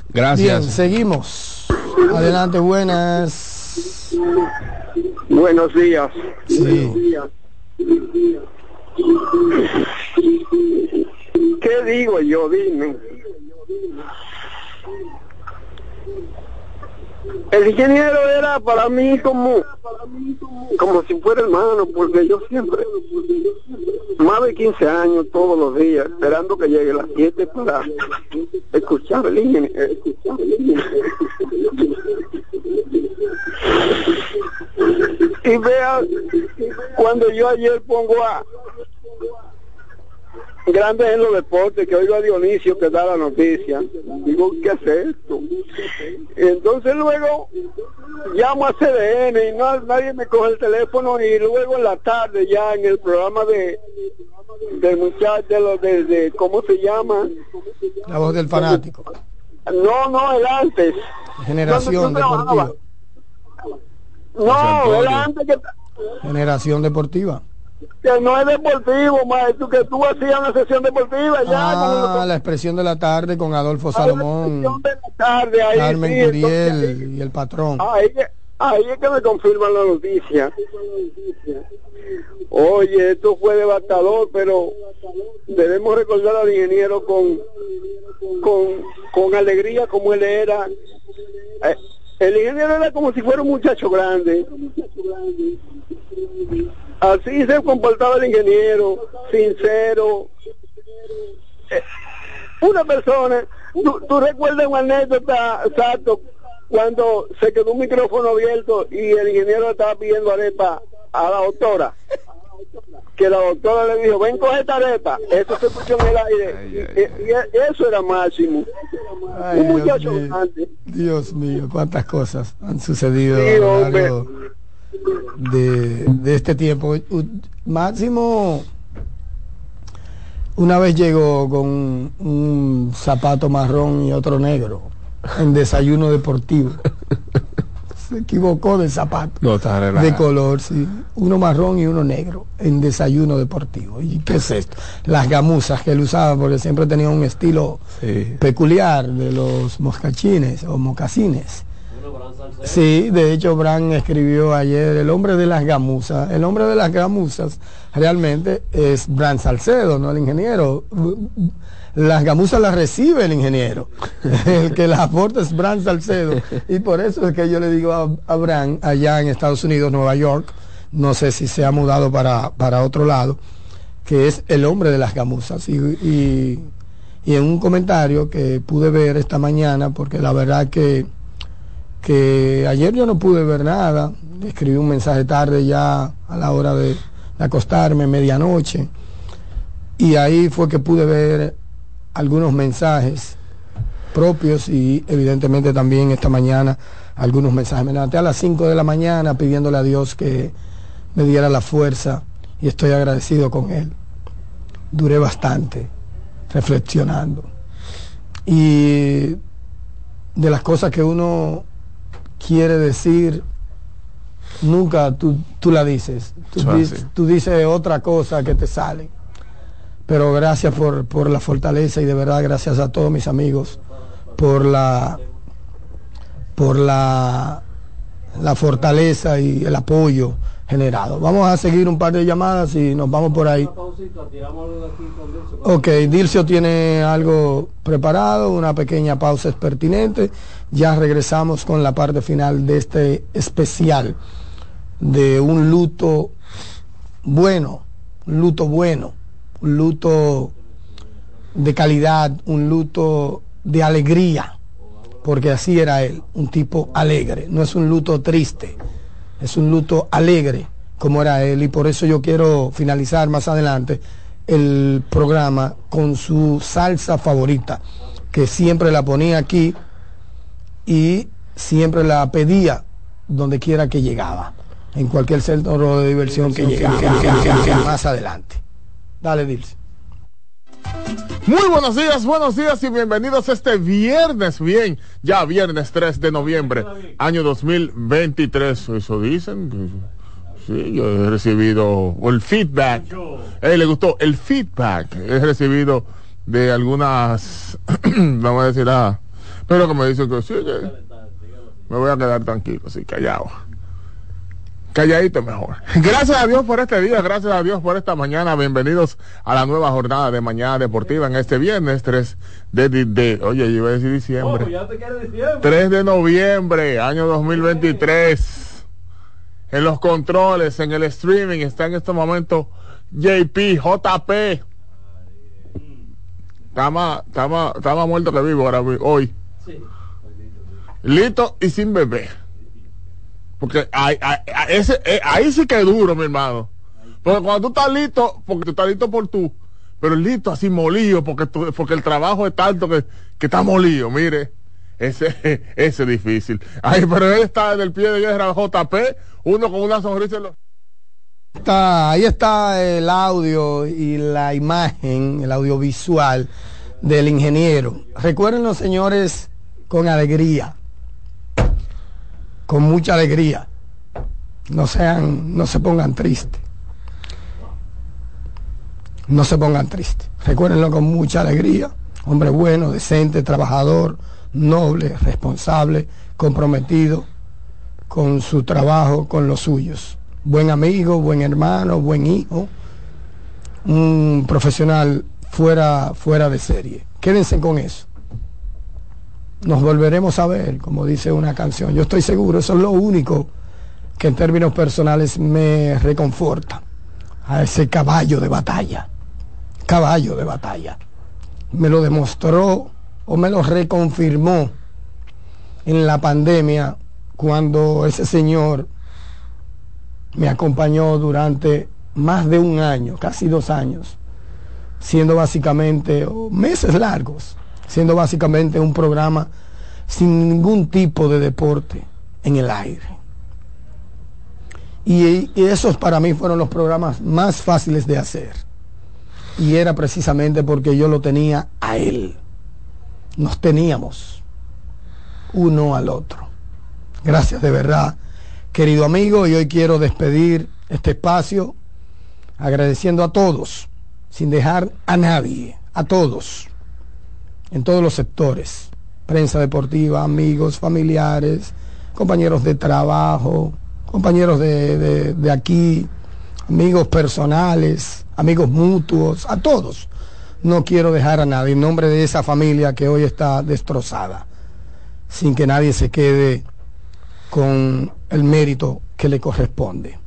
Gracias. Bien, seguimos. Adelante, buenas. Buenos días. Sí. ¿Qué digo yo? Dime. El ingeniero era para mí como como si fuera hermano, porque yo siempre, más de 15 años todos los días, esperando que llegue las 7 para escuchar el ingeniero. Y vea, cuando yo ayer pongo a grandes en los deportes, que oigo a Dionisio que da la noticia, digo, ¿qué hace esto? Entonces luego llamo a CDN y no, nadie me coge el teléfono y luego en la tarde ya en el programa de del muchacho de los de, cómo se llama la voz del fanático. No no el antes. Generación deportiva. No el antes que generación deportiva que no es deportivo, maestro, que tú hacías una sesión deportiva ya. Ah, la expresión de la tarde con Adolfo Salomón, Carmen Curiel y el patrón. Ahí, ahí es que me confirman la noticia. Oye, esto fue devastador, pero debemos recordar al ingeniero con, con, con alegría como él era. Eh, el ingeniero era como si fuera un muchacho grande. Así se comportaba el ingeniero, sincero. Eh, una persona, tú, recuerdas una anécdota, exacto, cuando se quedó un micrófono abierto y el ingeniero estaba pidiendo arepa a la doctora. Que la doctora le dijo, ven coge esta arepa. Eso se escuchó en el aire. y, eso era máximo. un muchacho Dios mío, cuántas cosas han sucedido de, de este tiempo. Máximo una vez llegó con un, un zapato marrón y otro negro en desayuno deportivo. Se equivocó de zapato. No, De color, sí. Uno marrón y uno negro en desayuno deportivo. ¿Y qué es esto? Las gamuzas que él usaba porque siempre tenía un estilo peculiar de los moscachines o mocasines. Sí, de hecho Bran escribió ayer El hombre de las gamuzas. El hombre de las gamuzas realmente es Bran Salcedo, no el ingeniero. Las gamuzas las recibe el ingeniero. El que las aporta es Bran Salcedo. Y por eso es que yo le digo a, a Bran, allá en Estados Unidos, Nueva York, no sé si se ha mudado para, para otro lado, que es el hombre de las gamuzas. Y, y, y en un comentario que pude ver esta mañana, porque la verdad que que ayer yo no pude ver nada, escribí un mensaje tarde ya a la hora de, acostarme, medianoche, y ahí fue que pude ver algunos mensajes propios y evidentemente también esta mañana algunos mensajes. Me levanté a las 5 de la mañana pidiéndole a Dios que me diera la fuerza y estoy agradecido con Él. Duré bastante reflexionando. Y de las cosas que uno quiere decir, nunca tú, tú la dices. Tú, di- tú dices otra cosa que te sale. Pero gracias por, por la fortaleza y de verdad gracias a todos mis amigos por la por la, la fortaleza y el apoyo generado. Vamos a seguir un par de llamadas y nos vamos por ahí. Ok, Dilcio tiene algo preparado, una pequeña pausa es pertinente. Ya regresamos con la parte final de este especial de un luto bueno, un luto bueno, un luto de calidad, un luto de alegría, porque así era él, un tipo alegre, no es un luto triste, es un luto alegre como era él y por eso yo quiero finalizar más adelante el programa con su salsa favorita, que siempre la ponía aquí y siempre la pedía donde quiera que llegaba, en cualquier centro de diversión que llegaba, más adelante. Dale, Dilce. Muy buenos días, buenos días y bienvenidos este viernes, bien, ya viernes 3 de noviembre, año 2023, eso dicen. Sí, yo he recibido el feedback, eh, le gustó el feedback, he recibido de algunas, vamos a decir, ah, pero me dicen que sí, que me voy a quedar tranquilo, así callado. Calladito mejor. Gracias a Dios por este día, gracias a Dios por esta mañana. Bienvenidos a la nueva jornada de Mañana Deportiva en este viernes 3 de, de, de- oye, yo iba a decir diciembre. 3 de noviembre, año 2023. En los controles, en el streaming, está en este momento JP, JP. Está más, está más, está más muerto que vivo ahora, hoy. Lito y sin bebé. Porque ahí, ese- eh, ahí sí que es duro, mi hermano. Porque cuando tú estás listo, porque tú estás listo por tú, pero listo así molido, porque, tú- porque el trabajo es tanto que, que está molido, mire. Ese, ese es difícil. Ay, pero él está en el pie de guerra JP, uno con una sonrisa en los... Está, ahí está el audio y la imagen, el audiovisual del ingeniero. Recuerden los señores con alegría, con mucha alegría. No sean, no se pongan tristes. No se pongan tristes. Recuérdenlo con mucha alegría. Hombre bueno, decente, trabajador, noble, responsable, comprometido con su trabajo, con los suyos. Buen amigo, buen hermano, buen hijo, un profesional fuera, fuera de serie. Quédense con eso. Nos volveremos a ver, como dice una canción. Yo estoy seguro, eso es lo único que en términos personales me reconforta. A ese caballo de batalla. Caballo de batalla. Me lo demostró o me lo reconfirmó en la pandemia cuando ese señor me acompañó durante más de un año, casi dos años, siendo básicamente, meses largos, siendo básicamente un programa sin ningún tipo de deporte en el aire. Y, y esos para mí fueron los programas más fáciles de hacer. Y era precisamente porque yo lo tenía a él. Nos teníamos uno al otro. Gracias de verdad, querido amigo. Y hoy quiero despedir este espacio agradeciendo a todos, sin dejar a nadie, a todos, en todos los sectores, prensa deportiva, amigos, familiares, compañeros de trabajo, compañeros de, de, aquí, amigos personales, amigos mutuos, a todos. No quiero dejar a nadie en nombre de esa familia que hoy está destrozada, sin que nadie se quede con el mérito que le corresponde.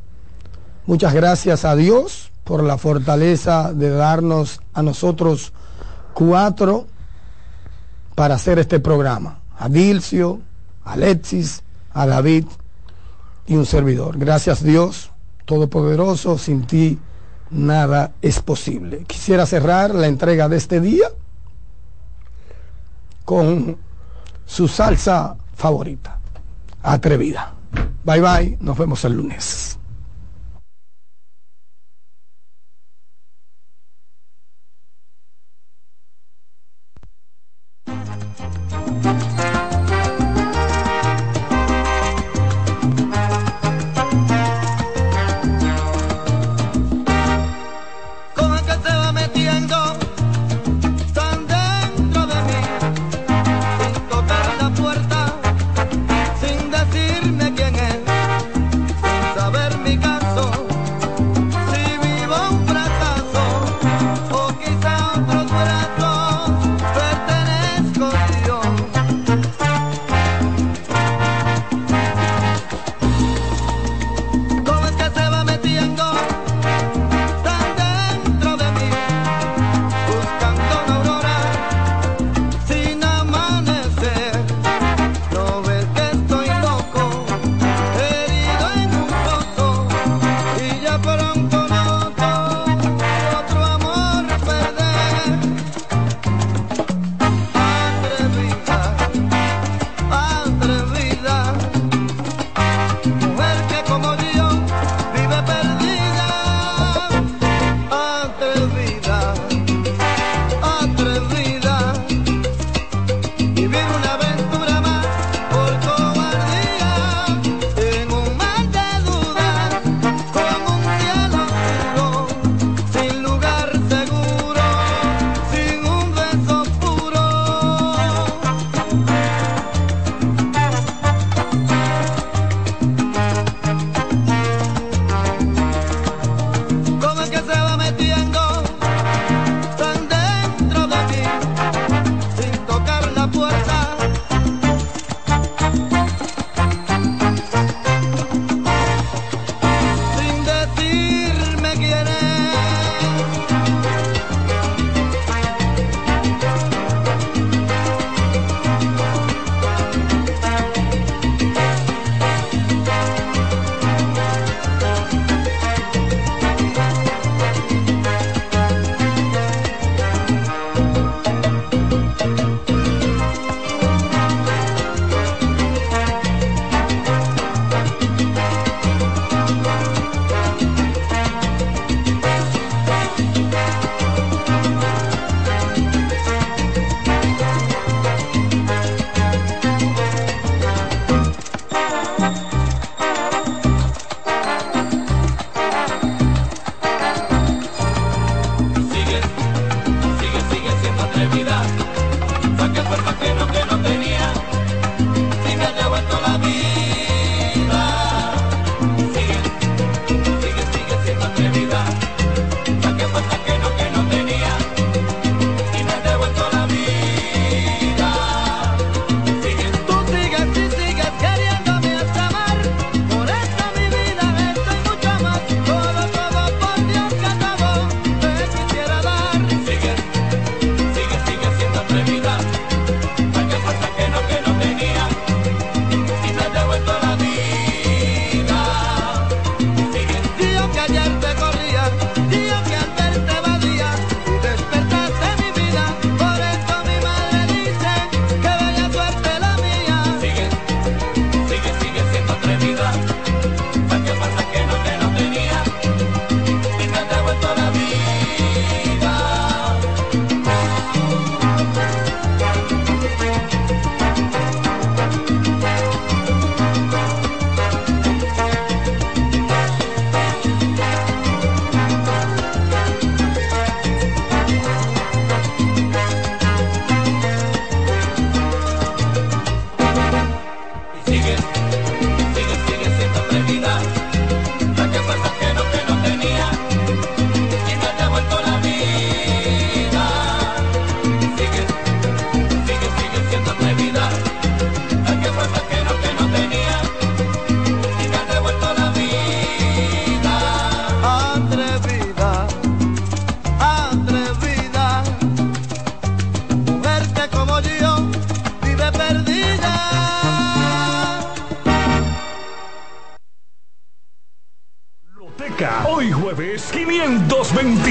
Muchas gracias a Dios por la fortaleza de darnos a nosotros cuatro para hacer este programa. A Dilcio, a Alexis, a David y un servidor. Gracias Dios, Todopoderoso, sin ti nada es posible. Quisiera cerrar la entrega de este día con su salsa favorita, atrevida. Bye bye, nos vemos el lunes. Jueves,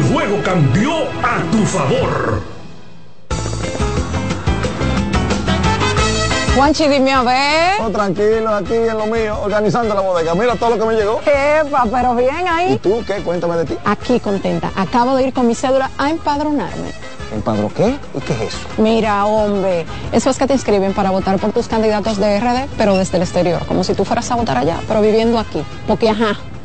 juego cambió a tu favor. Juanchi, dime a ver. Oh, tranquilo, aquí en lo mío, organizando la bodega. Mira todo lo que me llegó. Epa, pero bien ahí. ¿Y tú qué? Cuéntame de ti. Aquí contenta. Acabo de ir con mi cédula a empadronarme. ¿Empadro qué? ¿Y qué es eso? Mira, hombre, eso es que te inscriben para votar por tus candidatos de RD, pero desde el exterior, como si tú fueras a votar allá, pero viviendo aquí. Porque, ajá,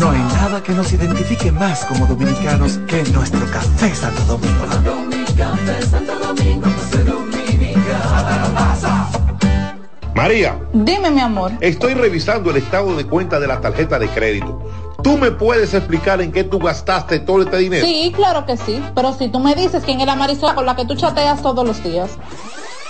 No hay nada que nos identifique más como dominicanos que nuestro café Santo Domingo. María, Dime, mi amor. estoy revisando el estado de cuenta de la tarjeta de crédito. ¿Tú me puedes explicar en qué tú gastaste todo este dinero? Sí, claro que sí. Pero si tú me dices quién es la Marisol con la que tú chateas todos los días.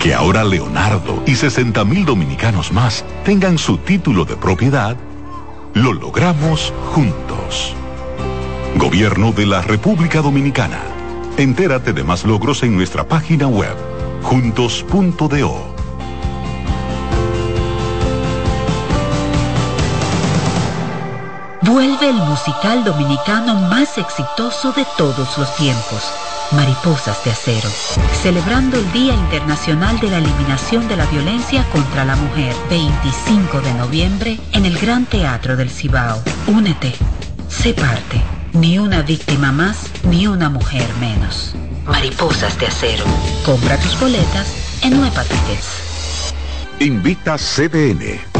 Que ahora Leonardo y 60 mil dominicanos más tengan su título de propiedad, lo logramos juntos. Gobierno de la República Dominicana. Entérate de más logros en nuestra página web, juntos.do. Vuelve el musical dominicano más exitoso de todos los tiempos, Mariposas de Acero, celebrando el Día Internacional de la Eliminación de la Violencia contra la Mujer, 25 de noviembre, en el Gran Teatro del Cibao. Únete, sé parte, ni una víctima más, ni una mujer menos. Mariposas de Acero. Compra tus boletas en Nueva Tickets. Invita CDN.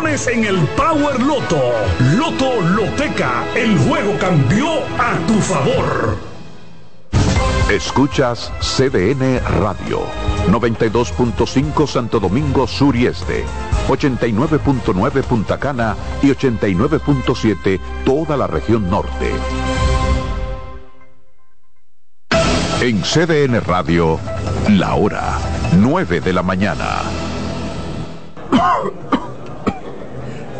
en el Power Loto. Loto Loteca, el juego cambió a tu favor. Escuchas CDN Radio, 92.5 Santo Domingo Sur y Este, 89.9 Punta Cana y 89.7 toda la región norte. En CDN Radio, la hora 9 de la mañana.